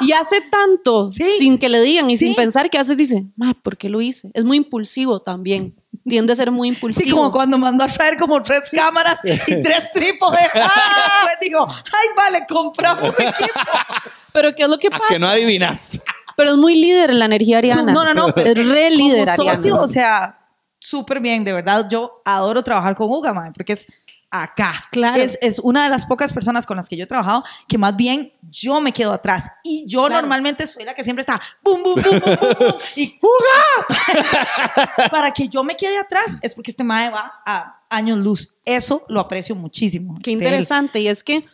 y hace tanto sin que le digan y sin pensar que hace dice, ma, ¿por qué lo hice? Es muy impulsivo también tiende a ser muy impulsivo. Sí, como cuando mandó a traer como tres cámaras y tres trípodes. ¡Ah! Pues digo, ay, vale, compramos equipo. Pero ¿qué es lo que pasa? que no adivinas. Pero es muy líder en la energía ariana. No, no, no. Es re líder ariana. o sea, súper bien, de verdad. Yo adoro trabajar con Uga, porque es acá. Claro. Es, es, una de las pocas personas con las que yo he trabajado que más bien yo me quedo atrás. Y yo normalmente soy la que siempre está bum, bum, bum, bum, y. Para que yo me quede atrás es porque este mae va a años luz. Eso lo aprecio muchísimo. Qué interesante. Y es que,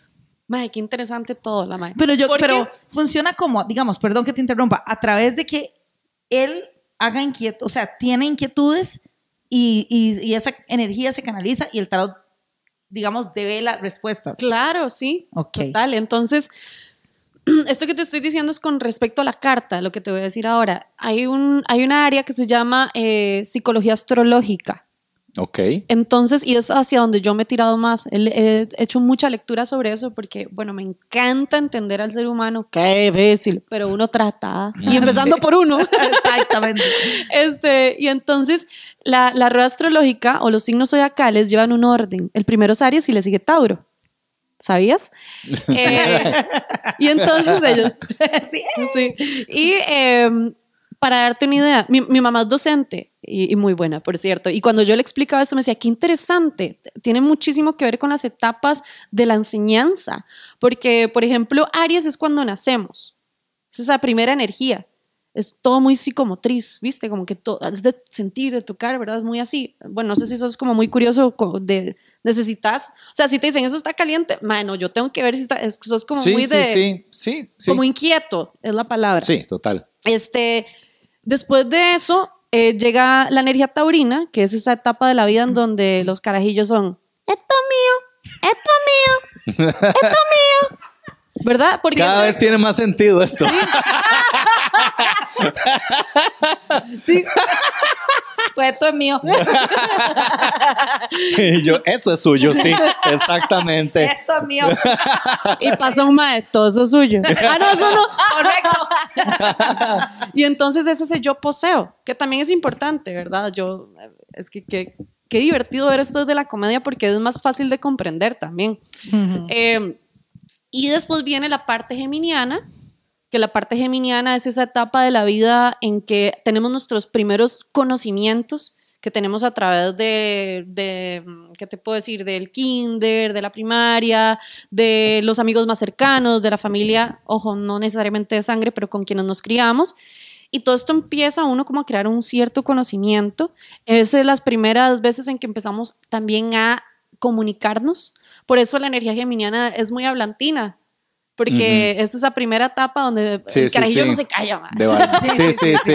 mae, qué interesante todo la mae. Pero yo, pero funciona como, digamos, perdón que te interrumpa, a través de que él haga inquietud, o sea, tiene inquietudes y, y, y esa energía se canaliza y el tarot digamos, debe las respuestas. Claro, sí. Ok. Total. Entonces, esto que te estoy diciendo es con respecto a la carta, lo que te voy a decir ahora. Hay, un, hay una área que se llama eh, psicología astrológica. Ok. Entonces, y es hacia donde yo me he tirado más. He, hecho mucha lectura sobre eso porque, bueno, me encanta entender al ser humano. Qué difícil, pero uno trata. Y empezando por uno. Exactamente. este, y entonces, la, la rueda astrológica o los signos zodiacales llevan un orden. El primero es Aries y le sigue Tauro. ¿Sabías? Eh, y entonces ellos. sí. sí. Y em, para darte una idea, mi, mi mamá es docente y, muy buena, por cierto. Y cuando yo le explicaba esto, me decía, qué interesante, tiene muchísimo que ver con las etapas de la enseñanza, porque, por ejemplo, Aries es cuando nacemos, es esa primera energía, es todo muy psicomotriz, ¿viste? Como que todo, es de sentir, de tocar, ¿verdad? Es muy así. Bueno, no sé si eso es como muy curioso de necesitas, o sea, si te dicen eso está caliente, mano, yo tengo que ver si está, es como muy de... Sí, sí, sí. Como inquieto, es la palabra. Sí, total. Este, después de eso, eh, llega la energía taurina, que es esa etapa de la vida en donde los carajillos son, esto es mío, esto es mío, esto es mío. ¿Verdad? Porque Cada vez tiene más sentido esto. sí, Pues esto es mío. Y yo, eso es suyo, sí, exactamente. Esto es mío. y pasa un maestro, eso es suyo. Ah, no, eso no. Correcto. Y entonces ese es el yo poseo, que también es importante, ¿verdad? Yo, es que, que- qué divertido ver esto de la comedia porque es más fácil de comprender también. Eh, y después viene la parte geminiana, que la parte geminiana es esa etapa de la vida en que tenemos nuestros primeros conocimientos que tenemos a través de, de, ¿qué te puedo decir? Del kinder, de la primaria, de los amigos más cercanos, de la familia, ojo, no necesariamente de sangre, pero con quienes nos criamos. Y todo esto empieza uno como a crear un cierto conocimiento. Es de las primeras veces en que empezamos también a comunicarnos. Por eso la energía geminiana es muy hablantina, porque esta es esa primera etapa donde Sí, el sí, carajillo sí. no se calla. val- sí, sí, sí.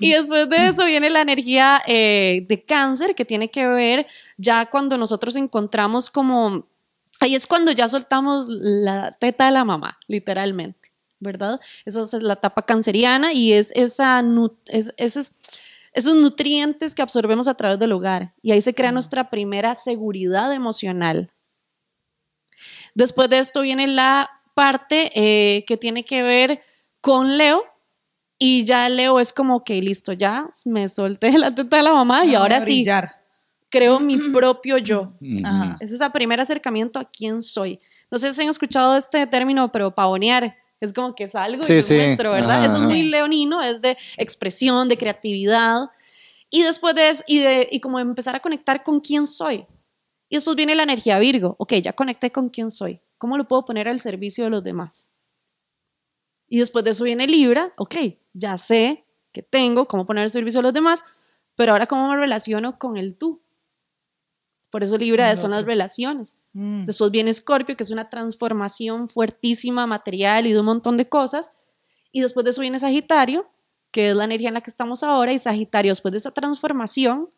Y después de eso viene la energía eh, de cáncer, que tiene que ver ya cuando nosotros encontramos como... Ahí es cuando ya soltamos la teta de la mamá, literalmente, ¿verdad? Esa es la etapa canceriana y es, esa, es, esos, esos nutrientes que absorbemos a través del hogar. Y ahí se crea nuestra primera seguridad emocional. Después de esto viene la parte eh, que tiene que ver con Leo. Y ya Leo es como que listo, ya me solté la teta de la mamá y ahora sí Brillar. creo mi propio yo. Ajá. Es ese primer acercamiento a quién soy. No sé si han escuchado este término, pero pavonear. Es como que salgo Sí, y sí. muestro, ¿verdad? Ajá, Eso es ajá. muy leonino, es de expresión, de creatividad. Y después de eso, y, de, y como empezar a conectar con quién soy. Y después viene la energía Virgo. Ok, ya conecté con quién soy. ¿Cómo lo puedo poner al servicio de los demás? Y después de eso viene Libra. Ok, ya sé que tengo cómo poner al servicio de los demás, pero ahora cómo me relaciono con el tú. Por eso Libra son las relaciones. Mm. Después viene Escorpio, que es una transformación fuertísima, material y de un montón de cosas. Y después de eso viene Sagitario, que es la energía en la que estamos ahora. Y Sagitario, después de esa transformación,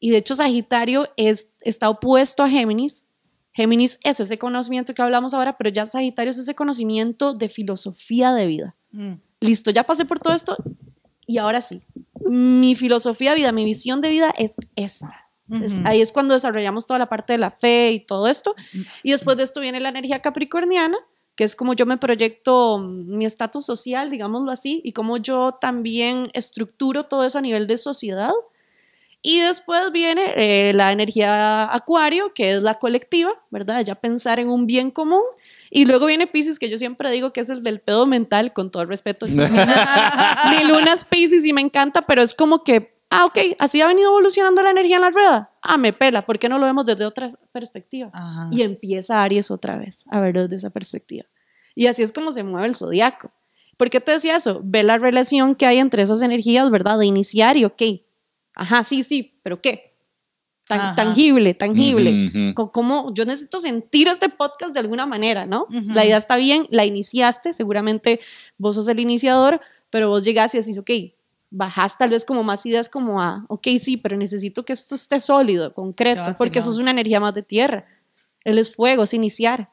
y de hecho Sagitario es, está opuesto a Géminis. Géminis es ese conocimiento que hablamos ahora, pero ya Sagitario es ese conocimiento de filosofía de vida. Mm. Listo, ya pasé por todo esto y ahora sí. Mi filosofía de vida, mi visión de vida es esta. Es- ahí es cuando desarrollamos toda la parte de la fe y todo esto. Y después de esto viene la energía capricorniana, que es como yo me proyecto mm, mi estatus social, digámoslo así, y cómo yo también estructuro todo eso a nivel de sociedad. Y después viene eh, la energía acuario, que es la colectiva, ¿verdad? Ya pensar en un bien común. Y luego viene Pisces, que yo siempre digo que es el del pedo mental, con todo el respeto. Mi luna es Pisces y me encanta, pero es como que, ah, ok, así ha venido evolucionando la energía en la rueda. Ah, me pela, ¿por qué no lo vemos desde otra perspectiva? Ajá. Y empieza Aries otra vez a verlo desde esa perspectiva. Y así es como se mueve el zodiaco. ¿Por qué te decía eso? Ve la relación que hay entre esas energías, ¿verdad? De iniciar y ok. Ajá, sí, sí, pero ¿qué? Tan- Ajá. tangible, tangible. Como yo necesito sentir este podcast de alguna manera, ¿no? La idea está bien, la iniciaste, seguramente vos sos el iniciador, pero vos llegás y decís, ok, bajás tal vez como más ideas como a, ok, sí, pero necesito que esto esté sólido, concreto, porque eso es una energía más de tierra. Él es fuego, es iniciar.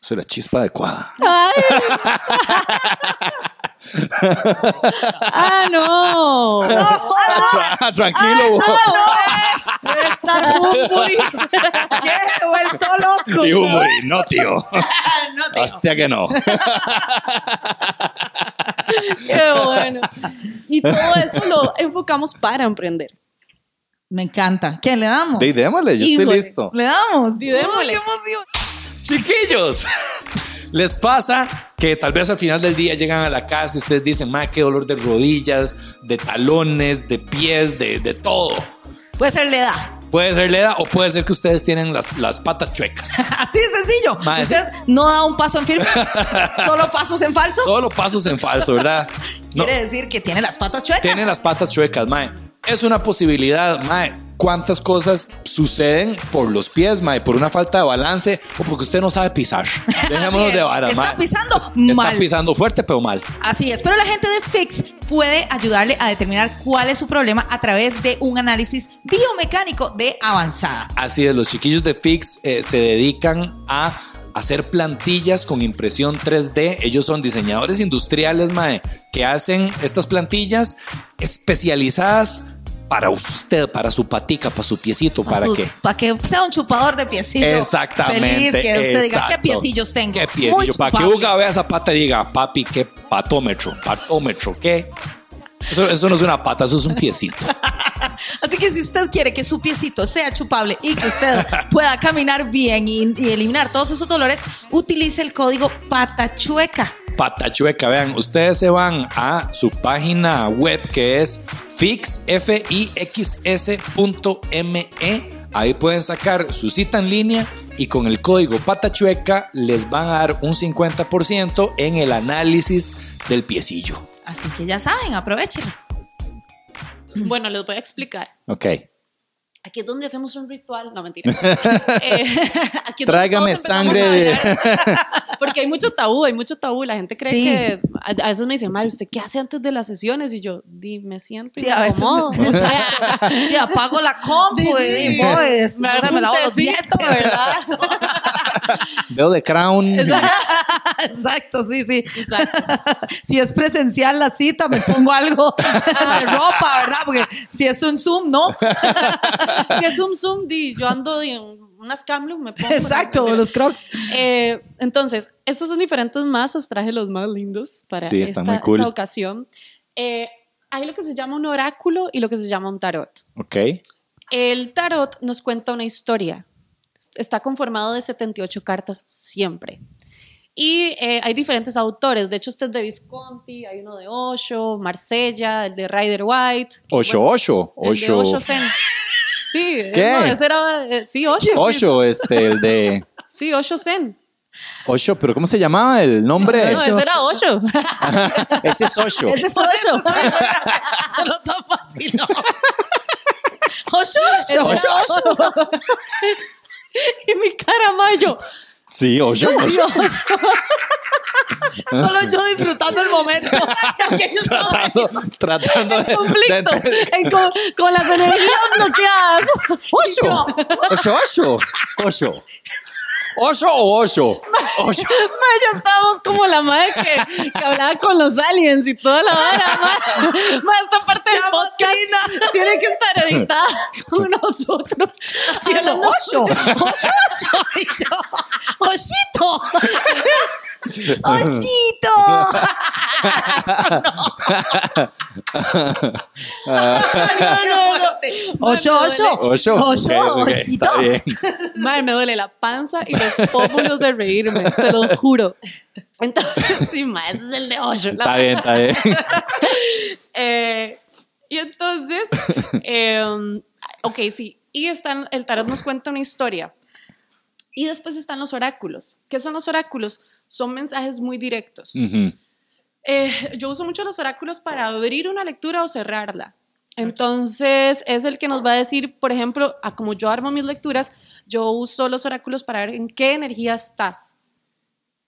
Soy la chispa adecuada. ¡Ah, no! Tra- Tranquilo. Está Bumburi. ¿Qué? Vuelto loco. Y Humori, no, tío. No, tío. Hostia que no. ¡Qué bueno! Y todo eso lo enfocamos para emprender. Me encanta. ¿Quién le damos? De, démosle, yo Híjole. estoy listo. Le damos. Démosle. Qué. Chiquillos, les pasa que tal vez al final del día llegan a la casa y ustedes dicen, ma, qué dolor de rodillas, de talones, de pies, de, de todo. Puede ser la edad. Puede ser la edad o puede ser que ustedes tienen las, las patas chuecas. Así de sencillo. Ma, Usted no da un paso en firme, solo pasos en falso. Solo pasos en falso, ¿verdad? No, Quiere decir que tiene las patas chuecas. tienen las patas chuecas, mae. Es una posibilidad, mae. Cuántas cosas suceden por los pies, mae, por una falta de balance o porque usted no sabe pisar. Dejémonos de vara, Está mae. pisando Está mal. pisando fuerte, pero mal. Así es, pero la gente de Fix puede ayudarle a determinar cuál es su problema a través de un análisis biomecánico de avanzada. Así es, los chiquillos de Fix eh, se dedican a hacer plantillas con impresión 3D. Ellos son diseñadores industriales, mae, que hacen estas plantillas especializadas para usted, para su patica, para su piecito, para Su- que Para que sea un chupador de piecillo. Exactamente. Feliz, que usted diga, ¿qué piecillos tengo? ¿Qué piecillo? Para que. Uga vea esa pata y diga, papi, qué patómetro, patómetro, ¿qué? Eso, eso no es una pata, eso es un piecito. Así que si usted quiere que su piecito sea chupable y que usted pueda caminar bien y, y eliminar todos esos dolores, utilice el código PATACHUECA. Pata chueca, vean, ustedes se van a su página web que es fix, f i x s punto me. Ahí pueden sacar su cita en línea y con el código pata chueca les van a dar un 50% en el análisis del piecillo. Así que ya saben, aprovechenlo. Bueno, les voy a explicar. Ok. Aquí es donde hacemos un ritual. No, mentira. Eh, aquí es donde Tráigame sangre de- hay mucho tabú, hay mucho tabú. La gente cree Sí. que. A, a veces me dicen, Mario, ¿usted qué hace antes de las sesiones? Y yo, di, me siento y Sí, me a veces acomodo. me- O sea, Y apago la compu Sí, y digo, "Pues, me hago un lavo los dientes. ¿verdad? Veo de Crown. Exacto, sí, sí. Si es presencial la cita, me pongo algo de ropa, ¿verdad? Porque si es un Zoom, no. si es un zoom, di, yo ando en unas Camlum, me pongo. Exacto, los crocs. Eh, entonces, estos son diferentes mazos, traje los más lindos para Sí, esta, están muy cool. esta ocasión. Eh, hay lo que se llama un oráculo y lo que se llama un tarot. Ok. El tarot nos cuenta una historia. Está conformado de 78 cartas siempre. Y eh, hay diferentes autores. De hecho, este es de Visconti, hay uno de Osho, Marsella, el de Rider White. Ocho, bueno, ocho, el de. Osho Zen. Sí, ¿Qué? no, ese era, eh, sí, Osho. Ocho, este, el de. Sí, Osho Zen. Ocho, pero ¿cómo se llamaba el nombre? No, ese era Osho. Ese es Ocho. ese es Osho. Solo tan fácil, ¿no? Ocho, Ese ocho. era Osho. y mi cara, Mayo. Sí, Ocho. Sí, Ocho. Solo yo disfrutando el momento. Tratando, tratando de. conflicto de- en con, con las energías bloqueadas. Ocho. Ocho, ocho. Ocho. Ocho o ocho. Ocho. Ma, ya estábamos como la madre que, que hablaba con los aliens y toda la vara. Ma, Ma, esta parte del podcast tiene que estar editada con nosotros. haciendo hablando- ocho, ocho, ocho. Y yo, Oshito. Oshito. No, no, no. Ocho, Ma, me ocho. duele- Ocho. Ocho, Ok, ok, ochito. Está bien. Ma, me duele la panza y los pómulos de reírme, se lo juro. Entonces, sí, ma, ese es el de Osho. Está bien, está bien. Eh, y entonces, eh, ok, sí. Y están, el tarot nos cuenta una historia. Y después están los oráculos. ¿Qué son los oráculos? Son mensajes muy directos. Eh, yo uso mucho los oráculos para abrir una lectura o cerrarla. Entonces, es el que nos va a decir, por ejemplo, a como yo armo mis lecturas, yo uso los oráculos para ver en qué energía estás.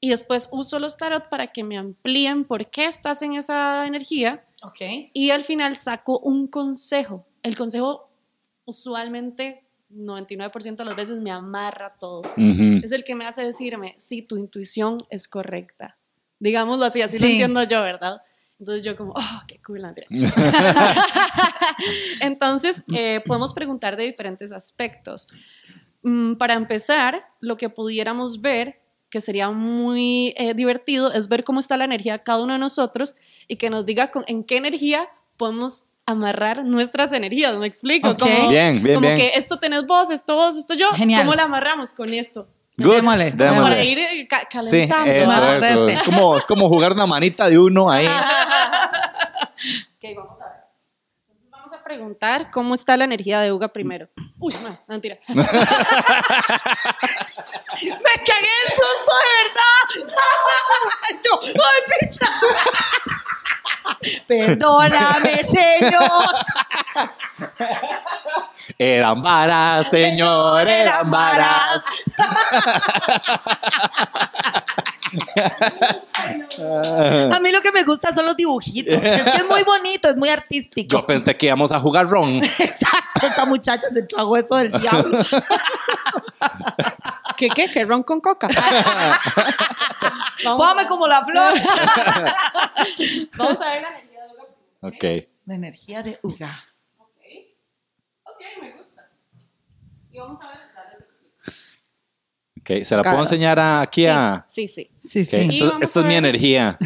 Y después uso los tarot para que me amplíen por qué estás en esa energía. Ok. Y al final saco un consejo. El consejo usualmente 99% de las veces me amarra todo. Es el que me hace decirme, sí, tu intuición es correcta. Digámoslo así, así lo entiendo yo, ¿verdad? Entonces yo como, oh, qué cool, Andrea. Entonces, eh, podemos preguntar de diferentes aspectos. Mm, para empezar, lo que pudiéramos ver, que sería muy eh, divertido, es ver cómo está la energía de cada uno de nosotros y que nos diga con- en qué energía podemos amarrar nuestras energías, ¿me explico? Ok. Como, Bien, bien, como bien. que esto tenés vos, esto vos, esto yo, Genial. ¿cómo la amarramos con esto? Good. Démosle, Démosle. Para ir eh, ca- Sí, calentando. eso, Vamos, eso. Es como, es como jugar una manita de uno ahí. Ok, vamos a ver. Entonces vamos a preguntar cómo está la energía de Uga primero. Uy, no, mentira. Me cagué el susto, de verdad. Yo, ay, picha. Perdóname, señor. Eran varas, señor, eran varas. A mí lo que me gusta son los dibujitos. Es que es muy bonito, es muy artístico. Yo pensé que íbamos a jugar ron. Exacto, esta muchacha se trago eso del diablo. ¿Qué, qué? ¿Qué ron con coca? Póngame como la flor. vamos a ver la energía de Uga. Ok. La energía de Uga. Ok. Ok, me gusta. Y vamos a ver, ya les explico. Ok, ¿se la Claro. puedo enseñar a- aquí a...? Sí, sí. Sí, Ok, sí. Y Esto, es mi energía.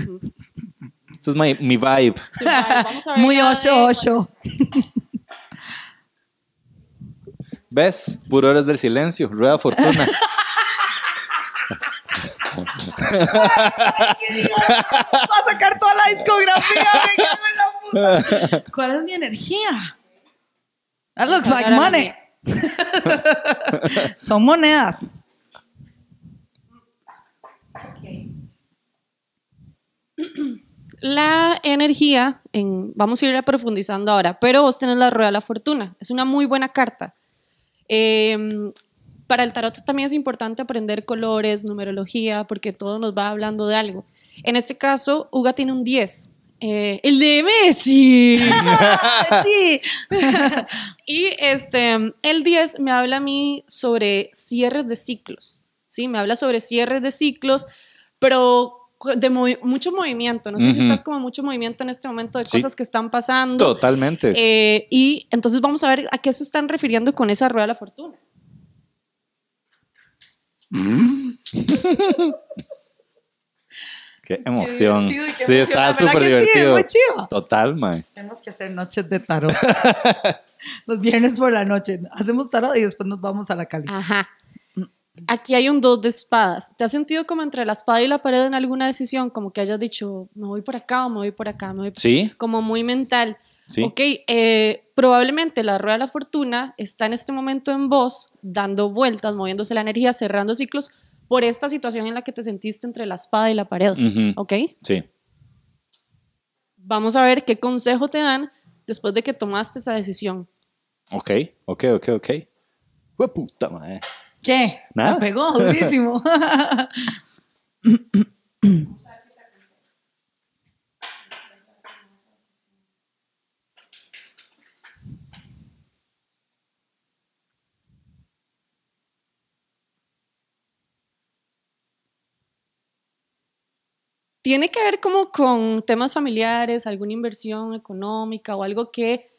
Esto es mi, mi vibe. Sí, vamos a ver Muy ocho, ocho. ¿Ves? Puro horas del silencio. Rueda fortuna. Va a sacar toda la discografía. Me cago en la puta. ¿Cuál es mi energía? That looks like money. Son monedas. La energía, en, vamos a ir profundizando ahora, pero vos tenés la rueda de la fortuna. Es una muy buena carta. Eh, para el tarot también es importante aprender colores, numerología, porque todo nos va hablando de algo. En este caso, Uga tiene un 10. Eh, el de Messi. Sí. Y este, el 10 me habla a mí sobre cierres de ciclos, ¿sí? Me habla sobre cierres de ciclos, pero de movi- mucho movimiento. No sé si estás como mucho movimiento en este momento de Sí. cosas que están pasando. Totalmente. Eh, y entonces vamos a ver a qué se están refiriendo con esa rueda de la fortuna. Qué emoción. divertido y qué Sí. La súper que sí, es divertido. muy. Total, man. Tenemos que hacer noches de tarot. Los viernes por la noche. Hacemos tarot y después nos vamos a la cali. Ajá. Aquí hay un dos de espadas. ¿Te has sentido como entre la espada y la pared en alguna decisión? Como que hayas dicho, me voy por acá o me voy por acá. Me voy Sí. Como muy mental. Sí. Ok, eh, probablemente la rueda de la fortuna está en este momento en vos, dando vueltas, moviéndose la energía, cerrando ciclos por esta situación en la que te sentiste entre la espada y la pared. Ok, Sí. vamos a ver qué consejo te dan después de que tomaste esa decisión. Ok, ok, ok, ok. Fue puta, madre. ¿Qué? Nada. Me pegó durísimo. Tiene que ver como con temas familiares, alguna inversión económica o algo que...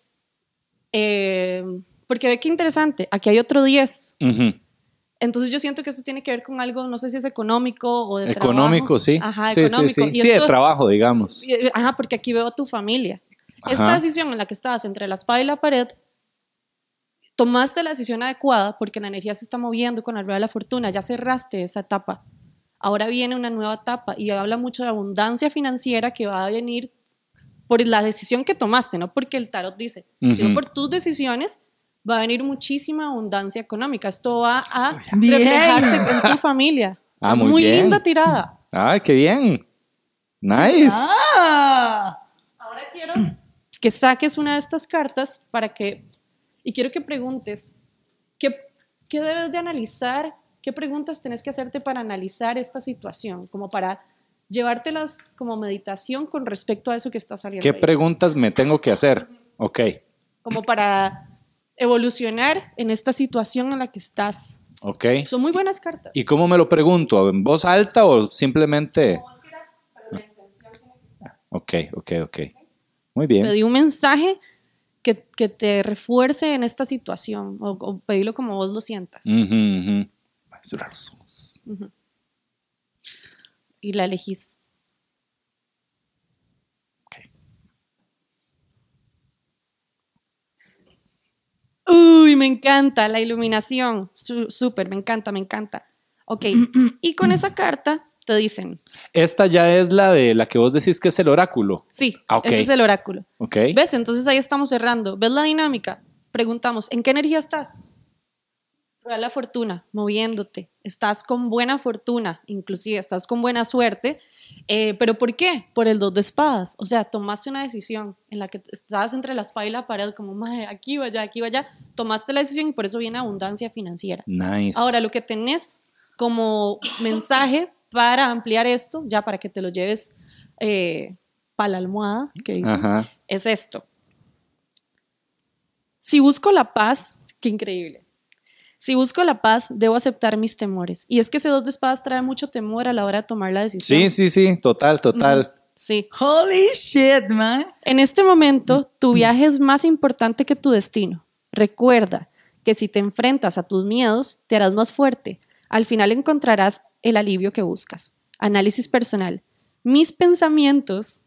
eh, porque ve qué interesante, aquí hay otro 10. Ujú. Entonces yo siento que eso tiene que ver con algo, no sé si es económico o de Económico, trabajo. sí. Ajá, sí, económico. sí, sí. Y Sí, de trabajo, digamos. Ajá, porque aquí veo a tu familia. Ajá. Esta decisión en la que estabas entre la espada y la pared, tomaste la decisión adecuada porque la energía se está moviendo con la rueda de la fortuna, ya cerraste esa etapa. Ahora viene una nueva etapa y habla mucho de abundancia financiera que va a venir por la decisión que tomaste, no porque el tarot dice, sino Ujú. por tus decisiones va a venir muchísima abundancia económica. Esto va a Bien. reflejarse con tu familia. Ah, muy bien. linda tirada. Ay, qué bien. Nice. ah. Ahora quiero que saques una de estas cartas para que, y quiero que preguntes, ¿qué, qué debes de analizar? ¿Qué preguntas tenés que hacerte para analizar esta situación? Como para llevártelas como meditación con respecto a eso que está saliendo. ¿Qué ahí. preguntas me tengo que hacer? Ok, como para evolucionar en esta situación en la que estás. ok. Son muy buenas cartas. ¿Y cómo me lo pregunto? ¿En voz alta o simplemente? Como vos quieras, pero la intención tiene que estar. Ok, ok, ok. Muy bien. di un mensaje que, que te refuerce en esta situación o, o pedilo como vos lo sientas. Ujú, ujú. Voy a cerrar los ojos. y la elegís. Uy, me encanta la iluminación. Súper, me encanta, me encanta. Ok, y con esa carta te dicen, Esta ya es la de la que vos decís que es el oráculo. sí, Ah, ok. ese es el oráculo. Ok. ¿Ves? Entonces ahí estamos cerrando. ¿Ves la dinámica? Preguntamos, ¿en qué energía estás? La fortuna, moviéndote. Estás con buena fortuna, inclusive estás con buena suerte. Eh, ¿Pero por qué? Por el dos de espadas. O sea, tomaste una decisión en la que estabas entre la espada y la pared, como, "Mae, aquí vaya, aquí vaya. tomaste la decisión y por eso viene abundancia financiera. Nice. Ahora, lo que tenés como mensaje para ampliar esto, ya para que te lo lleves eh, para la almohada, que dice, Ajá. es esto. Si busco la paz, qué increíble. Si busco la paz, debo aceptar mis temores. Y es que ese dos de espadas trae mucho temor a la hora de tomar la decisión. Sí, sí, sí, total, total. Sí. Holy shit, man. En este momento, tu viaje es más importante que tu destino. Recuerda que si te enfrentas a tus miedos, te harás más fuerte. Al final encontrarás el alivio que buscas. Análisis personal. Mis pensamientos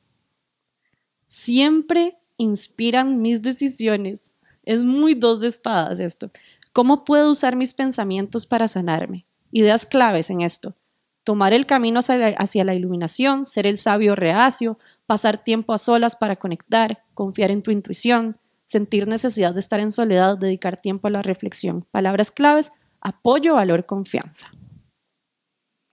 siempre inspiran mis decisiones. Es muy dos de espadas esto. ¿Cómo puedo usar mis pensamientos para sanarme? Ideas claves en esto. Tomar el camino hacia la, hacia la iluminación, ser el sabio reacio, pasar tiempo a solas para conectar, confiar en tu intuición, sentir necesidad de estar en soledad, dedicar tiempo a la reflexión. Palabras claves, apoyo, valor, confianza.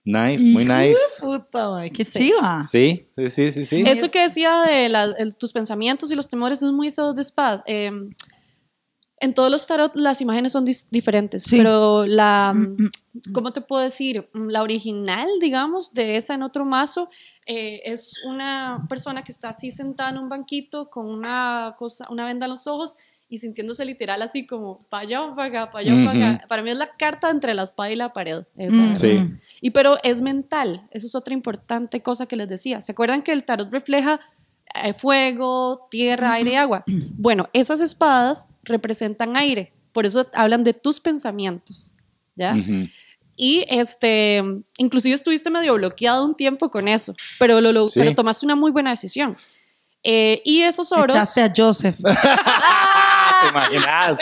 Nice, muy nice. Puta, man, qué chiva. Sí, sí, sí, sí. sí. Eso que decía de el- tus pensamientos y los temores es muy de espadas. Eh, en todos los tarot las imágenes son diferentes, Sí. pero la, ¿cómo te puedo decir? La original, digamos, de esa en otro mazo eh, es una persona que está así sentada en un banquito con una cosa, una venda en los ojos y sintiéndose literal así como para allá o para acá, para allá o para acá. Para mí es la carta entre la espada y la pared. esa, Mm. Sí. Y pero es mental, eso es otra importante cosa que les decía. ¿Se acuerdan que el tarot refleja eh, fuego, tierra, aire y agua? Bueno, esas espadas representan aire, por eso hablan de tus pensamientos, ¿ya? Y este, inclusive estuviste medio bloqueado un tiempo con eso, pero lo, lo- Sí. pero tomaste una muy buena decisión. Eh, y esos oros Echaste a Joseph. ¿Te imaginas?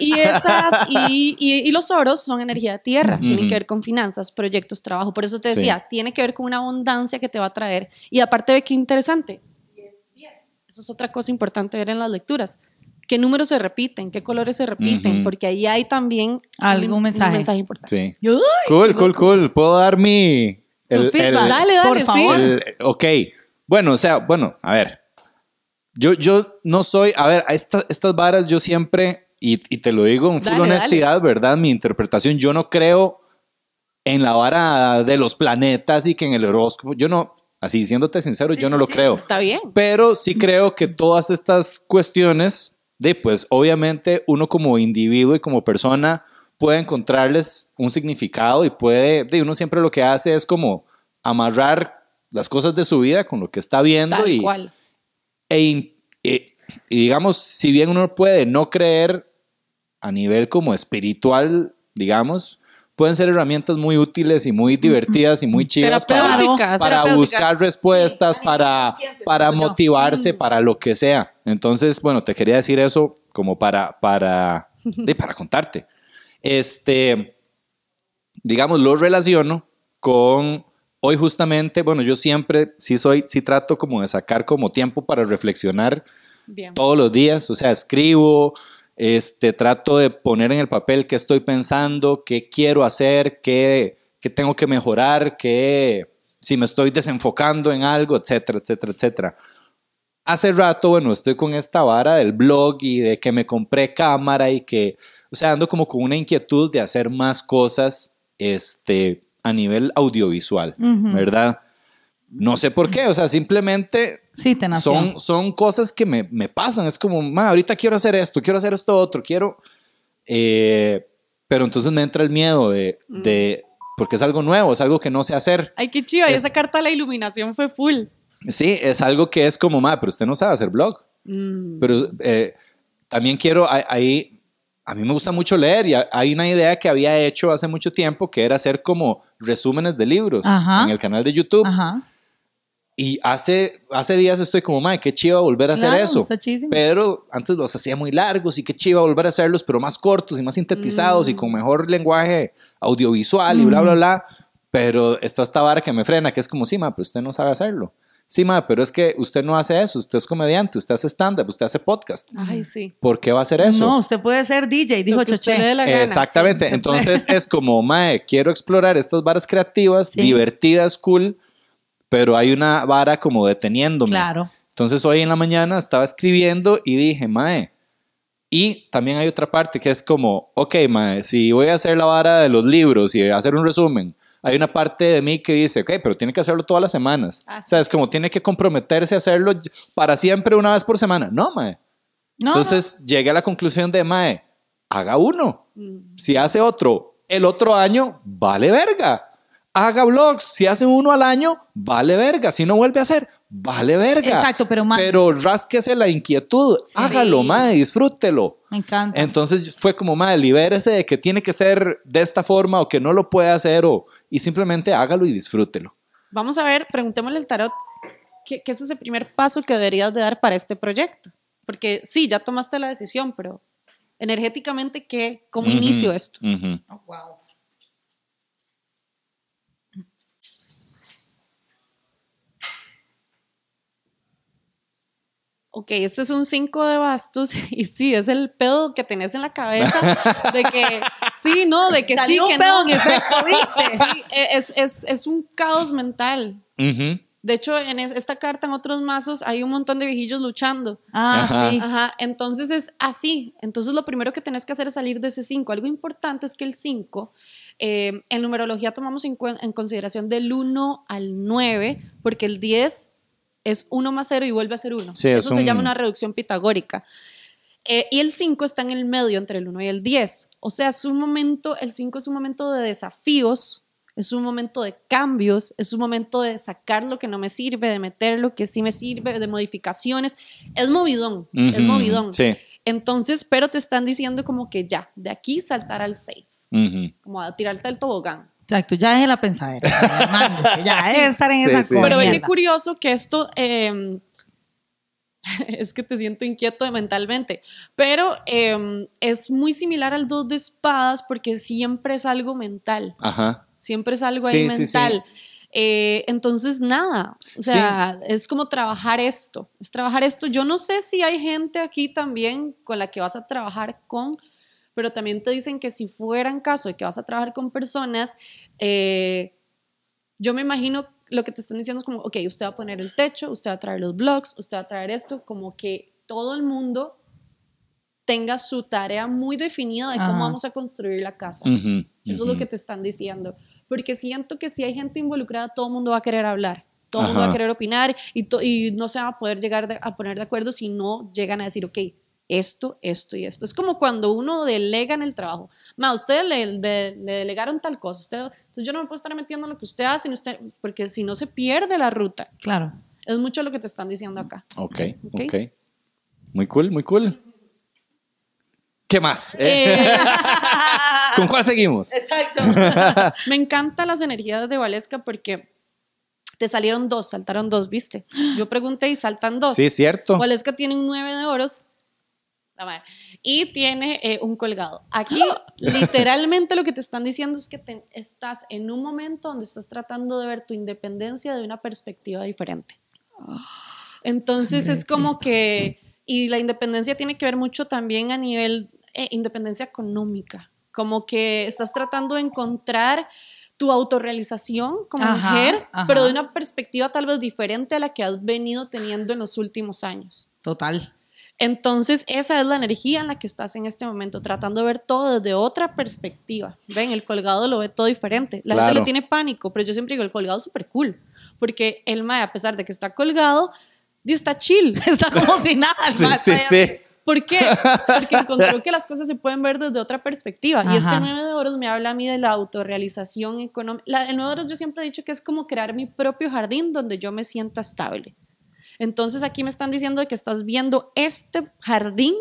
y esas y, y- y los oros son energía de tierra, tienen que ver con finanzas, proyectos, trabajo. Por eso te Sí. decía, tiene que ver con una abundancia que te va a traer. Y aparte de qué interesante. 10, 10. Eso es otra cosa importante ver en las lecturas. ¿Qué números se repiten? ¿Qué colores se repiten? Ujú. Porque ahí hay también Algún un, mensaje. un mensaje importante. Sí. Uy, Cool, cool, cool. ¿Puedo dar mi... Tu feedback. Dale, dale, Por sí. favor. el- ok. Bueno, o sea, bueno, a ver. Yo, yo no soy, a ver, a esta- estas varas yo siempre, y, y te lo digo en full Dale, honestidad, ¿verdad? Mi interpretación, yo no creo en la vara de los planetas y que en el horóscopo, yo no, así diciéndote sincero, Sí, yo no sí, lo sí. creo. Está bien. Pero sí creo que todas estas cuestiones, de pues obviamente uno como individuo y como persona puede encontrarles un significado y puede, de uno siempre lo que hace es como amarrar las cosas de su vida con lo que está viendo Tal y, cual. e in- e- y digamos, si bien uno puede no creer a nivel como espiritual, digamos, pueden ser herramientas muy útiles y muy divertidas y muy chivas para, para buscar respuestas, para, para motivarse, para lo que sea. Entonces, bueno, te quería decir eso como para, para, de, para contarte. Este, digamos, lo relaciono con hoy justamente, bueno, yo siempre sí soy, sí trato como de sacar como tiempo para reflexionar Bien. todos los días, o sea, escribo, este, trato de poner en el papel qué estoy pensando, qué quiero hacer, qué, qué tengo que mejorar, qué, si me estoy desenfocando en algo, etcétera, etcétera, etcétera. Hace rato, bueno, estoy con esta vara del blog y de que me compré cámara y que, o sea, ando como con una inquietud de hacer más cosas, este, a nivel audiovisual, ¿verdad? No sé por qué, o sea, simplemente Sí, te nació. son, son cosas que me, me pasan. Es como, "Ma, ahorita quiero hacer esto, quiero hacer esto otro, quiero. eh, pero entonces me entra el miedo de, de- Porque es algo nuevo, es algo que no sé hacer. Ay, qué chiva. Y Es- esa carta de la iluminación fue full. Sí, es algo que es como, ma, pero usted no sabe hacer blog. Mm. Pero eh, también quiero, ahí- a mí me gusta mucho leer y ha- hay una idea que había hecho hace mucho tiempo que era hacer como resúmenes de libros Ajá. en el canal de YouTube. Ajá. Y hace, hace días estoy como, madre, qué chiva volver a hacer Claro, eso. está. Pero antes los hacía muy largos y qué chiva volver a hacerlos, pero más cortos y más sintetizados y con mejor lenguaje audiovisual y bla, bla, bla. Pero está esta vara que me frena, que es como, sí, ma, pero usted no sabe hacerlo. Sí, ma, pero es que usted no hace eso. Usted es comediante, usted hace stand-up, usted hace podcast. Ay, sí. ¿Por qué va a hacer eso? No, usted puede ser DJ, dijo Choche. Exactamente. sí, Entonces es como, mae, quiero explorar estas varas creativas, Sí. divertidas, cool, pero hay una vara como deteniéndome. Claro. Entonces hoy en la mañana estaba escribiendo y dije, mae, Y también hay otra parte que es como, ok, mae, si voy a hacer la vara de los libros y hacer un resumen, hay una parte de mí que dice, ok, pero tiene que hacerlo todas las semanas. Ah, O sea, es como tiene que comprometerse a hacerlo para siempre una vez por semana. No, mae. No, Entonces llegué a la conclusión de, mae, haga uno. Mm. Si hace otro el otro año, vale verga. Haga vlogs. Si hace uno al año, vale verga. Si no vuelve a hacer, vale verga. Exacto, pero, mae- Pero rásquese la inquietud. Hágalo, mae, disfrútelo. Me encanta. Entonces fue como, madre, libérese de que tiene que ser de esta forma o que no lo puede hacer o, y simplemente hágalo y disfrútelo. Vamos a ver, preguntémosle al tarot, ¿qué, qué es ese primer paso que deberías de dar para este proyecto? Porque sí, ya tomaste la decisión, pero energéticamente, ¿qué, ¿cómo inicio esto? Oh, wow. Ok, este es un 5 de bastos y sí, es el pedo que tenés en la cabeza de que, sí, no, de que Salió sí, un que pedo no. en efecto, ¿viste? Sí, es, es, es un caos mental. Ujú. De hecho, en es- esta carta, en otros mazos, hay un montón de viejillos luchando. Ah, Ajá. sí. Ajá, entonces es así. Entonces lo primero que tenés que hacer es salir de ese 5. Algo importante es que el 5, eh, en numerología tomamos en, en consideración del 1 al 9, porque el 10 es 1 más 0 y vuelve a ser 1. Sí, es Eso se un- llama una reducción pitagórica. Eh, y el 5 está en el medio entre el 1 y el 10. O sea, es un momento, el 5 es un momento de desafíos, es un momento de cambios, es un momento de sacar lo que no me sirve, de meter lo que sí me sirve, de modificaciones. Es movidón, es Ujú, movidón. sí. Entonces, pero te están diciendo como que ya, de aquí saltar al 6, Ujú. como a tirarte al tobogán. Exacto, ya dejé la pensadera. Ya, debe estar en Sí, esa sí. cosa. Pero ve qué curioso que esto eh, es que te siento inquieto mentalmente, pero eh, es muy similar al dos de espadas porque siempre es algo mental, Ajá. siempre es algo Sí, ahí sí, mental. Eh, entonces, nada, o sea, es como trabajar esto, es trabajar esto. Yo no sé si hay gente aquí también con la que vas a trabajar con, pero también te dicen que si fuera en caso de que vas a trabajar con personas, eh, yo me imagino lo que te están diciendo es como, ok, usted va a poner el techo, usted va a traer los blogs, usted va a traer esto, como que todo el mundo tenga su tarea muy definida de cómo Ajá. vamos a construir la casa. Eso es lo que te están diciendo. Porque siento que si hay gente involucrada, todo el mundo va a querer hablar, todo el mundo va a querer opinar y, no se va a poder llegar de- a poner de acuerdo si no llegan a decir, ok, esto, esto y esto. Es como cuando uno delega en el trabajo. Ma, usted le, le- le delegaron tal cosa, usted, entonces yo no me puedo estar metiendo en lo que usted hace, ni usted, porque si no se pierde la ruta. Claro. Es mucho lo que te están diciendo acá. Ok, Ok. ok. Muy cool, muy cool. ¿Qué más? Eh, ¿Con cuál seguimos? Exacto. me encantan las energías de Valesca porque te salieron dos, saltaron dos, ¿viste? Yo pregunté y saltan dos. Sí, cierto. Valesca tiene un 9 de oros. Y tiene eh, un colgado. Aquí, literalmente, lo que te están diciendo es que te- estás en un momento donde estás tratando de ver tu independencia de una perspectiva diferente. Entonces, es como que. Y la independencia tiene que ver mucho también a nivel eh, independencia económica. Como que estás tratando de encontrar tu autorrealización como Ajá, mujer, ajá. pero de una perspectiva tal vez diferente a la que has venido teniendo en los últimos años. Total. Entonces, esa es la energía en la que estás en este momento, tratando de ver todo desde otra perspectiva. Ven, el colgado lo ve todo diferente. La gente Claro. le tiene pánico, pero yo siempre digo, el colgado es súper cool, porque el mae, a pesar de que está colgado, está chill. Está como si nada. Sí, sí, sí. ¿Por qué? Porque encontró que las cosas se pueden ver desde otra perspectiva. Y este Ajá. 9 de oros me habla a mí de la autorrealización económica. La- El 9 de oros yo siempre he dicho que es como crear mi propio jardín donde yo me sienta estable. Entonces aquí me están diciendo que estás viendo este jardín,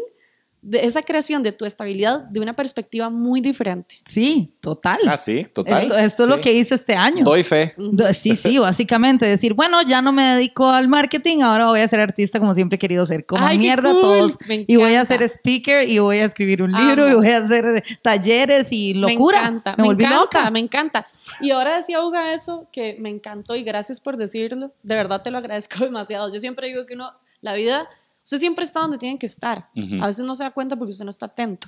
de esa creación de tu estabilidad de una perspectiva muy diferente. Sí, total. Ah, sí, total. Esto, esto es lo Sí. que hice este año. Doy fe. Sí, sí, básicamente decir, bueno, ya no me dedico al marketing, ahora voy a ser artista como siempre he querido ser, como Ay, mierda cool, todos. me Y voy a encanta. ser speaker y voy a escribir un Amo. libro y voy a hacer talleres y locura. Me encanta, me me, volví encanta, loca. me encanta. Y ahora decía Uga eso que me encantó y gracias por decirlo. De verdad te lo agradezco demasiado. Yo siempre digo que uno, la vida, usted siempre está donde tiene que estar. Ujú. A veces no se da cuenta porque usted no está atento.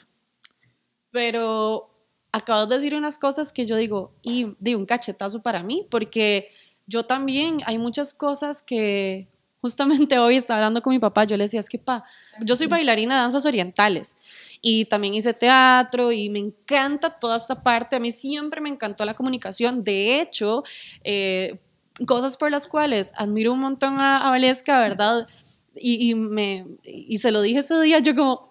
Pero acabas de decir unas cosas que yo digo, y di un cachetazo para mí, porque yo también hay muchas cosas que justamente hoy estaba hablando con mi papá, yo le decía, es que pa, yo soy bailarina de danzas orientales y también hice teatro y me encanta toda esta parte, a mí siempre me encantó la comunicación, de hecho, eh, cosas por las cuales admiro un montón a, a Valesca, ¿verdad? Y, y me, y se lo dije ese día, yo como,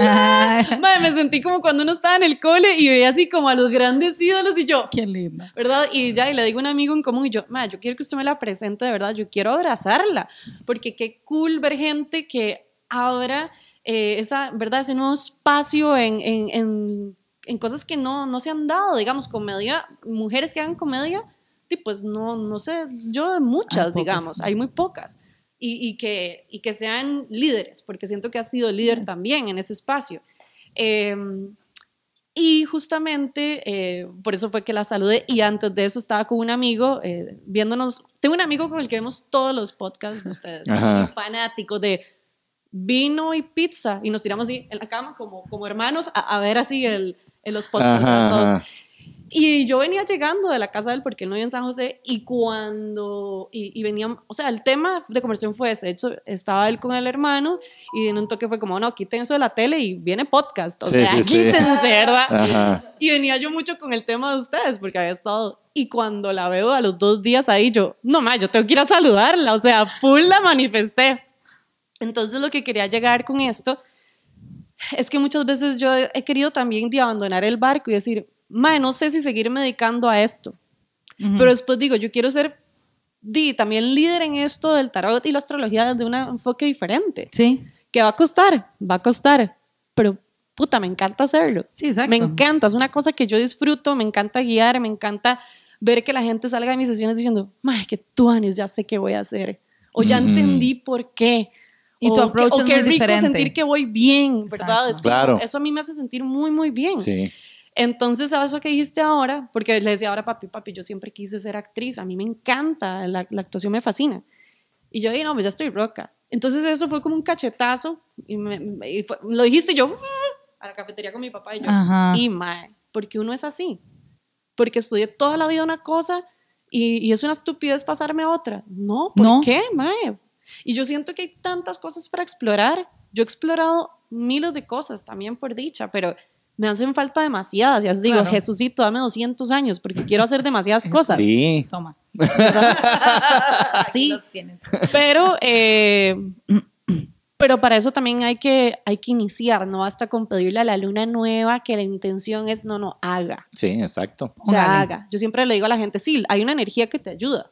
Ah, Madre, me sentí como cuando uno estaba en el cole y veía así como a los grandes ídolos y yo, qué linda. ¿verdad? Y ya, y le digo a un amigo en común y yo, madre, yo quiero que usted me la presente de verdad, yo quiero abrazarla, porque qué cool ver gente que abra eh, esa, ¿verdad? Ese nuevo espacio en, en, en, en cosas que no, no se han dado, digamos, comedia, mujeres que hagan comedia, pues no, no sé, yo muchas, digamos, hay muy pocas. Y, y que, y que sean líderes, porque siento que has sido líder también en ese espacio. Eh, y justamente eh, por eso fue que la saludé y antes de eso estaba con un amigo eh, viéndonos, tengo un amigo con el que vemos todos los podcasts de ustedes, fanático de vino y pizza y nos tiramos así en la cama como, como hermanos a, a ver así el, en los podcasts Y yo venía llegando de la casa de él porque no vivía en San José y cuando, y, y venía, o sea, el tema de conversación fue ese, de hecho, estaba él con el hermano y en un toque fue como, no, quiten eso de la tele y viene podcast, o Sí, sea, sí, sí. quítense, ¿verdad? Ajá. Y venía yo mucho con el tema de ustedes porque había estado, y cuando la veo a los dos días ahí, yo, no más, yo tengo que ir a saludarla, o sea, full la manifesté. Entonces lo que quería llegar con esto es que muchas veces yo he querido también de abandonar el barco y decir, mae, no sé si seguirme dedicando a esto. Pero después digo, yo quiero ser di, también líder en esto del tarot y la astrología desde un enfoque diferente. Sí. Que va a costar, va a costar, pero puta, me encanta hacerlo. Sí, exacto. Me encanta, es una cosa que yo disfruto, me encanta guiar, me encanta ver que la gente salga de mis sesiones diciendo, mae, que tú, Anis, ya sé qué voy a hacer. O ya entendí por qué. Y o tu que- approach o es qué muy rico diferente. sentir que voy bien, ¿verdad? Claro. Eso a mí me hace sentir muy, muy bien. Sí. Entonces, a eso que dijiste ahora, porque le decía ahora papi, papi, yo siempre quise ser actriz, a mí me encanta, la, la actuación me fascina. Y yo dije, no, pues ya estoy roca. Entonces eso fue como un cachetazo, y, me- y fue- lo dijiste yo, a la cafetería con mi papá y yo, Ajá. y mae, porque uno es así, porque estudié toda la vida una cosa y, y es una estupidez pasarme a otra. No, ¿por No. qué, mae? Y yo siento que hay tantas cosas para explorar. Yo he explorado miles de cosas, también por dicha, pero me hacen falta demasiadas. Ya os digo, Claro. Jesucito, dame 200 años porque quiero hacer demasiadas cosas. Sí. Toma. Sí. Pero, eh, pero para eso también hay que, hay que iniciar, no basta con pedirle a la luna nueva que la intención es no, no, haga. Sí, exacto. O sea, haga. Yo siempre le digo a la gente, sí, hay una energía que te ayuda.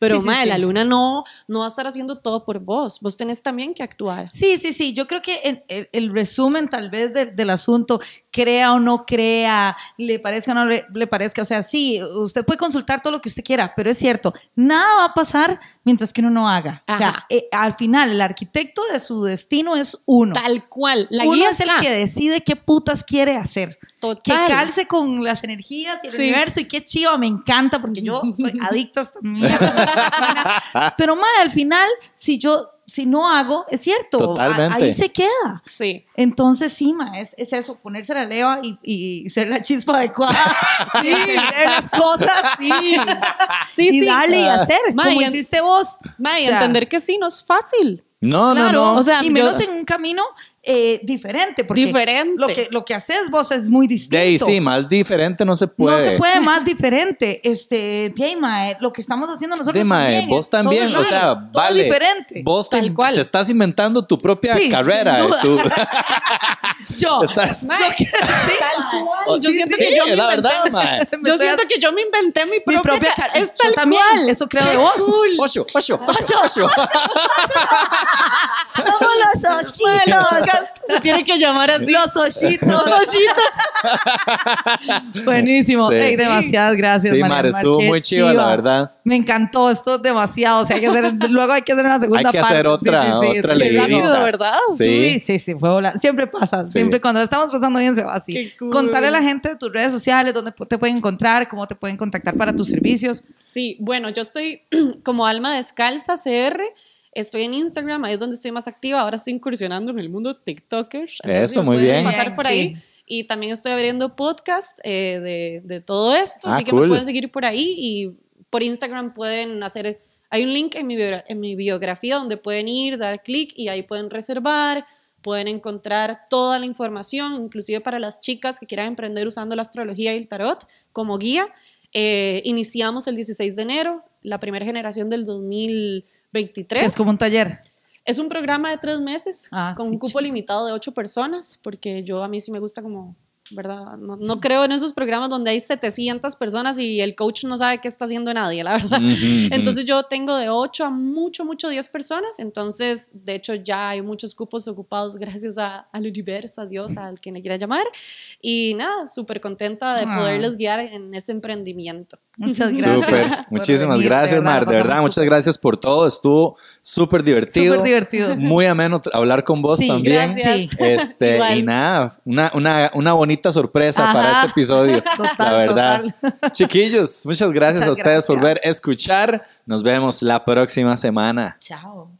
Pero, Sí, sí. la luna no, no va a estar haciendo todo por vos. Vos tenés también que actuar. Sí, sí, sí. Yo creo que el, el- el resumen tal vez de- del asunto, crea o no crea, le parezca o no le, le parezca, o sea, sí, usted puede consultar todo lo que usted quiera, pero es cierto, nada va a pasar mientras que uno no haga. O sea, eh, al final, el arquitecto de su destino es uno. Tal cual. La uno guía es el que decide qué putas quiere hacer. Total. Que calce con las energías y el Sí. universo y qué chiva, me encanta porque yo soy adicta a esta mierda. Pero madre, al final, si yo, si no hago, es cierto, Totalmente. a- ahí se queda. Sí. Entonces, sí, ma, es, es eso, ponerse la leva y, y ser la chispa adecuada. sí, entender las cosas Sí. Sí, y sí. darle y hacer, Ma, como y hiciste vos. Ma, y O sea, entender que sí, no es fácil. No, Claro, no, no. O sea, y yo- menos en un camino eh, diferente. Porque Diferente. Lo que, lo que haces vos es muy distinto. de ahí sí, más diferente no se puede. No se puede más diferente. Este, ahí, mae, lo que estamos haciendo nosotros mae, también. vos es todo también, o sea, todo vale. diferente. Vos te, Tal cual. te estás inventando tu propia Sí, carrera. sin duda. eh, tú- Yo, Estás- yo que- sí, mae. cual. Yo Sí, siento sí, que yo me la inventé- verdad, mae. Me Yo estoy siento que yo me inventé mi propia, mi propia ca- carrera. Es tal Yo también, cual. eso creo de vos. cool. Ocho, ocho, ocho, ocho. Somos los Mae, el ochitos. Se tiene que llamar así. Los ochitos. Los ojitos. Buenísimo. Sí. Ey, demasiadas gracias, Sí, María Mar, estuvo qué muy chiva, la verdad. Me encantó, esto es demasiado. O sea, hay que hacer, luego hay que hacer una segunda Hay que parte. hacer otra- otra Qué leidita. rápido, ¿verdad? Sí. Sí, sí, sí, fue volando. Siempre pasa, Sí. siempre cuando estamos pasando bien se va así. Qué cool. Contarle a la gente de tus redes sociales, dónde te pueden encontrar, cómo te pueden contactar para tus servicios. Sí, bueno, yo estoy como alma descalza CR. Estoy en Instagram, ahí es donde estoy más activa. Ahora estoy incursionando en el mundo TikTokers. entonces Eso, muy pueden bien. pasar por sí. ahí. Y también estoy abriendo podcast eh, de, de todo esto, Ah, así que cool. me pueden seguir por ahí y por Instagram pueden hacer Hay un link en mi, en mi biografía donde pueden ir, dar clic y ahí pueden reservar, pueden encontrar toda la información, inclusive para las chicas que quieran emprender usando la astrología y el tarot como guía. Eh, iniciamos el 16 de enero, la primera generación del 2023. Es como un taller. Es un programa de tres meses Ah, con sí, un cupo limitado de ocho personas, porque yo a mí sí me gusta como, ¿verdad? No, no creo en esos programas donde hay 700 personas y el coach no sabe qué está haciendo nadie, la verdad. Entonces yo tengo de 8 a mucho, mucho 10 personas, entonces de hecho ya hay muchos cupos ocupados gracias a, al universo, a Dios, al quien le quiera llamar. Y nada, súper contenta de Ah. poderles guiar en ese emprendimiento. Muchas gracias. Súper. por Muchísimas venir, gracias, Mar. De verdad, muchas gracias por todo. Estuvo súper divertido. Súper divertido. Muy ameno hablar con vos Sí, también. gracias. Sí. Este, Igual. y nada, una, una, una bonita sorpresa Ajá. para este episodio. Total, la verdad. total. Chiquillos, muchas gracias Muchas a ustedes por gracias. ver, escuchar. Nos vemos la próxima semana. Chao.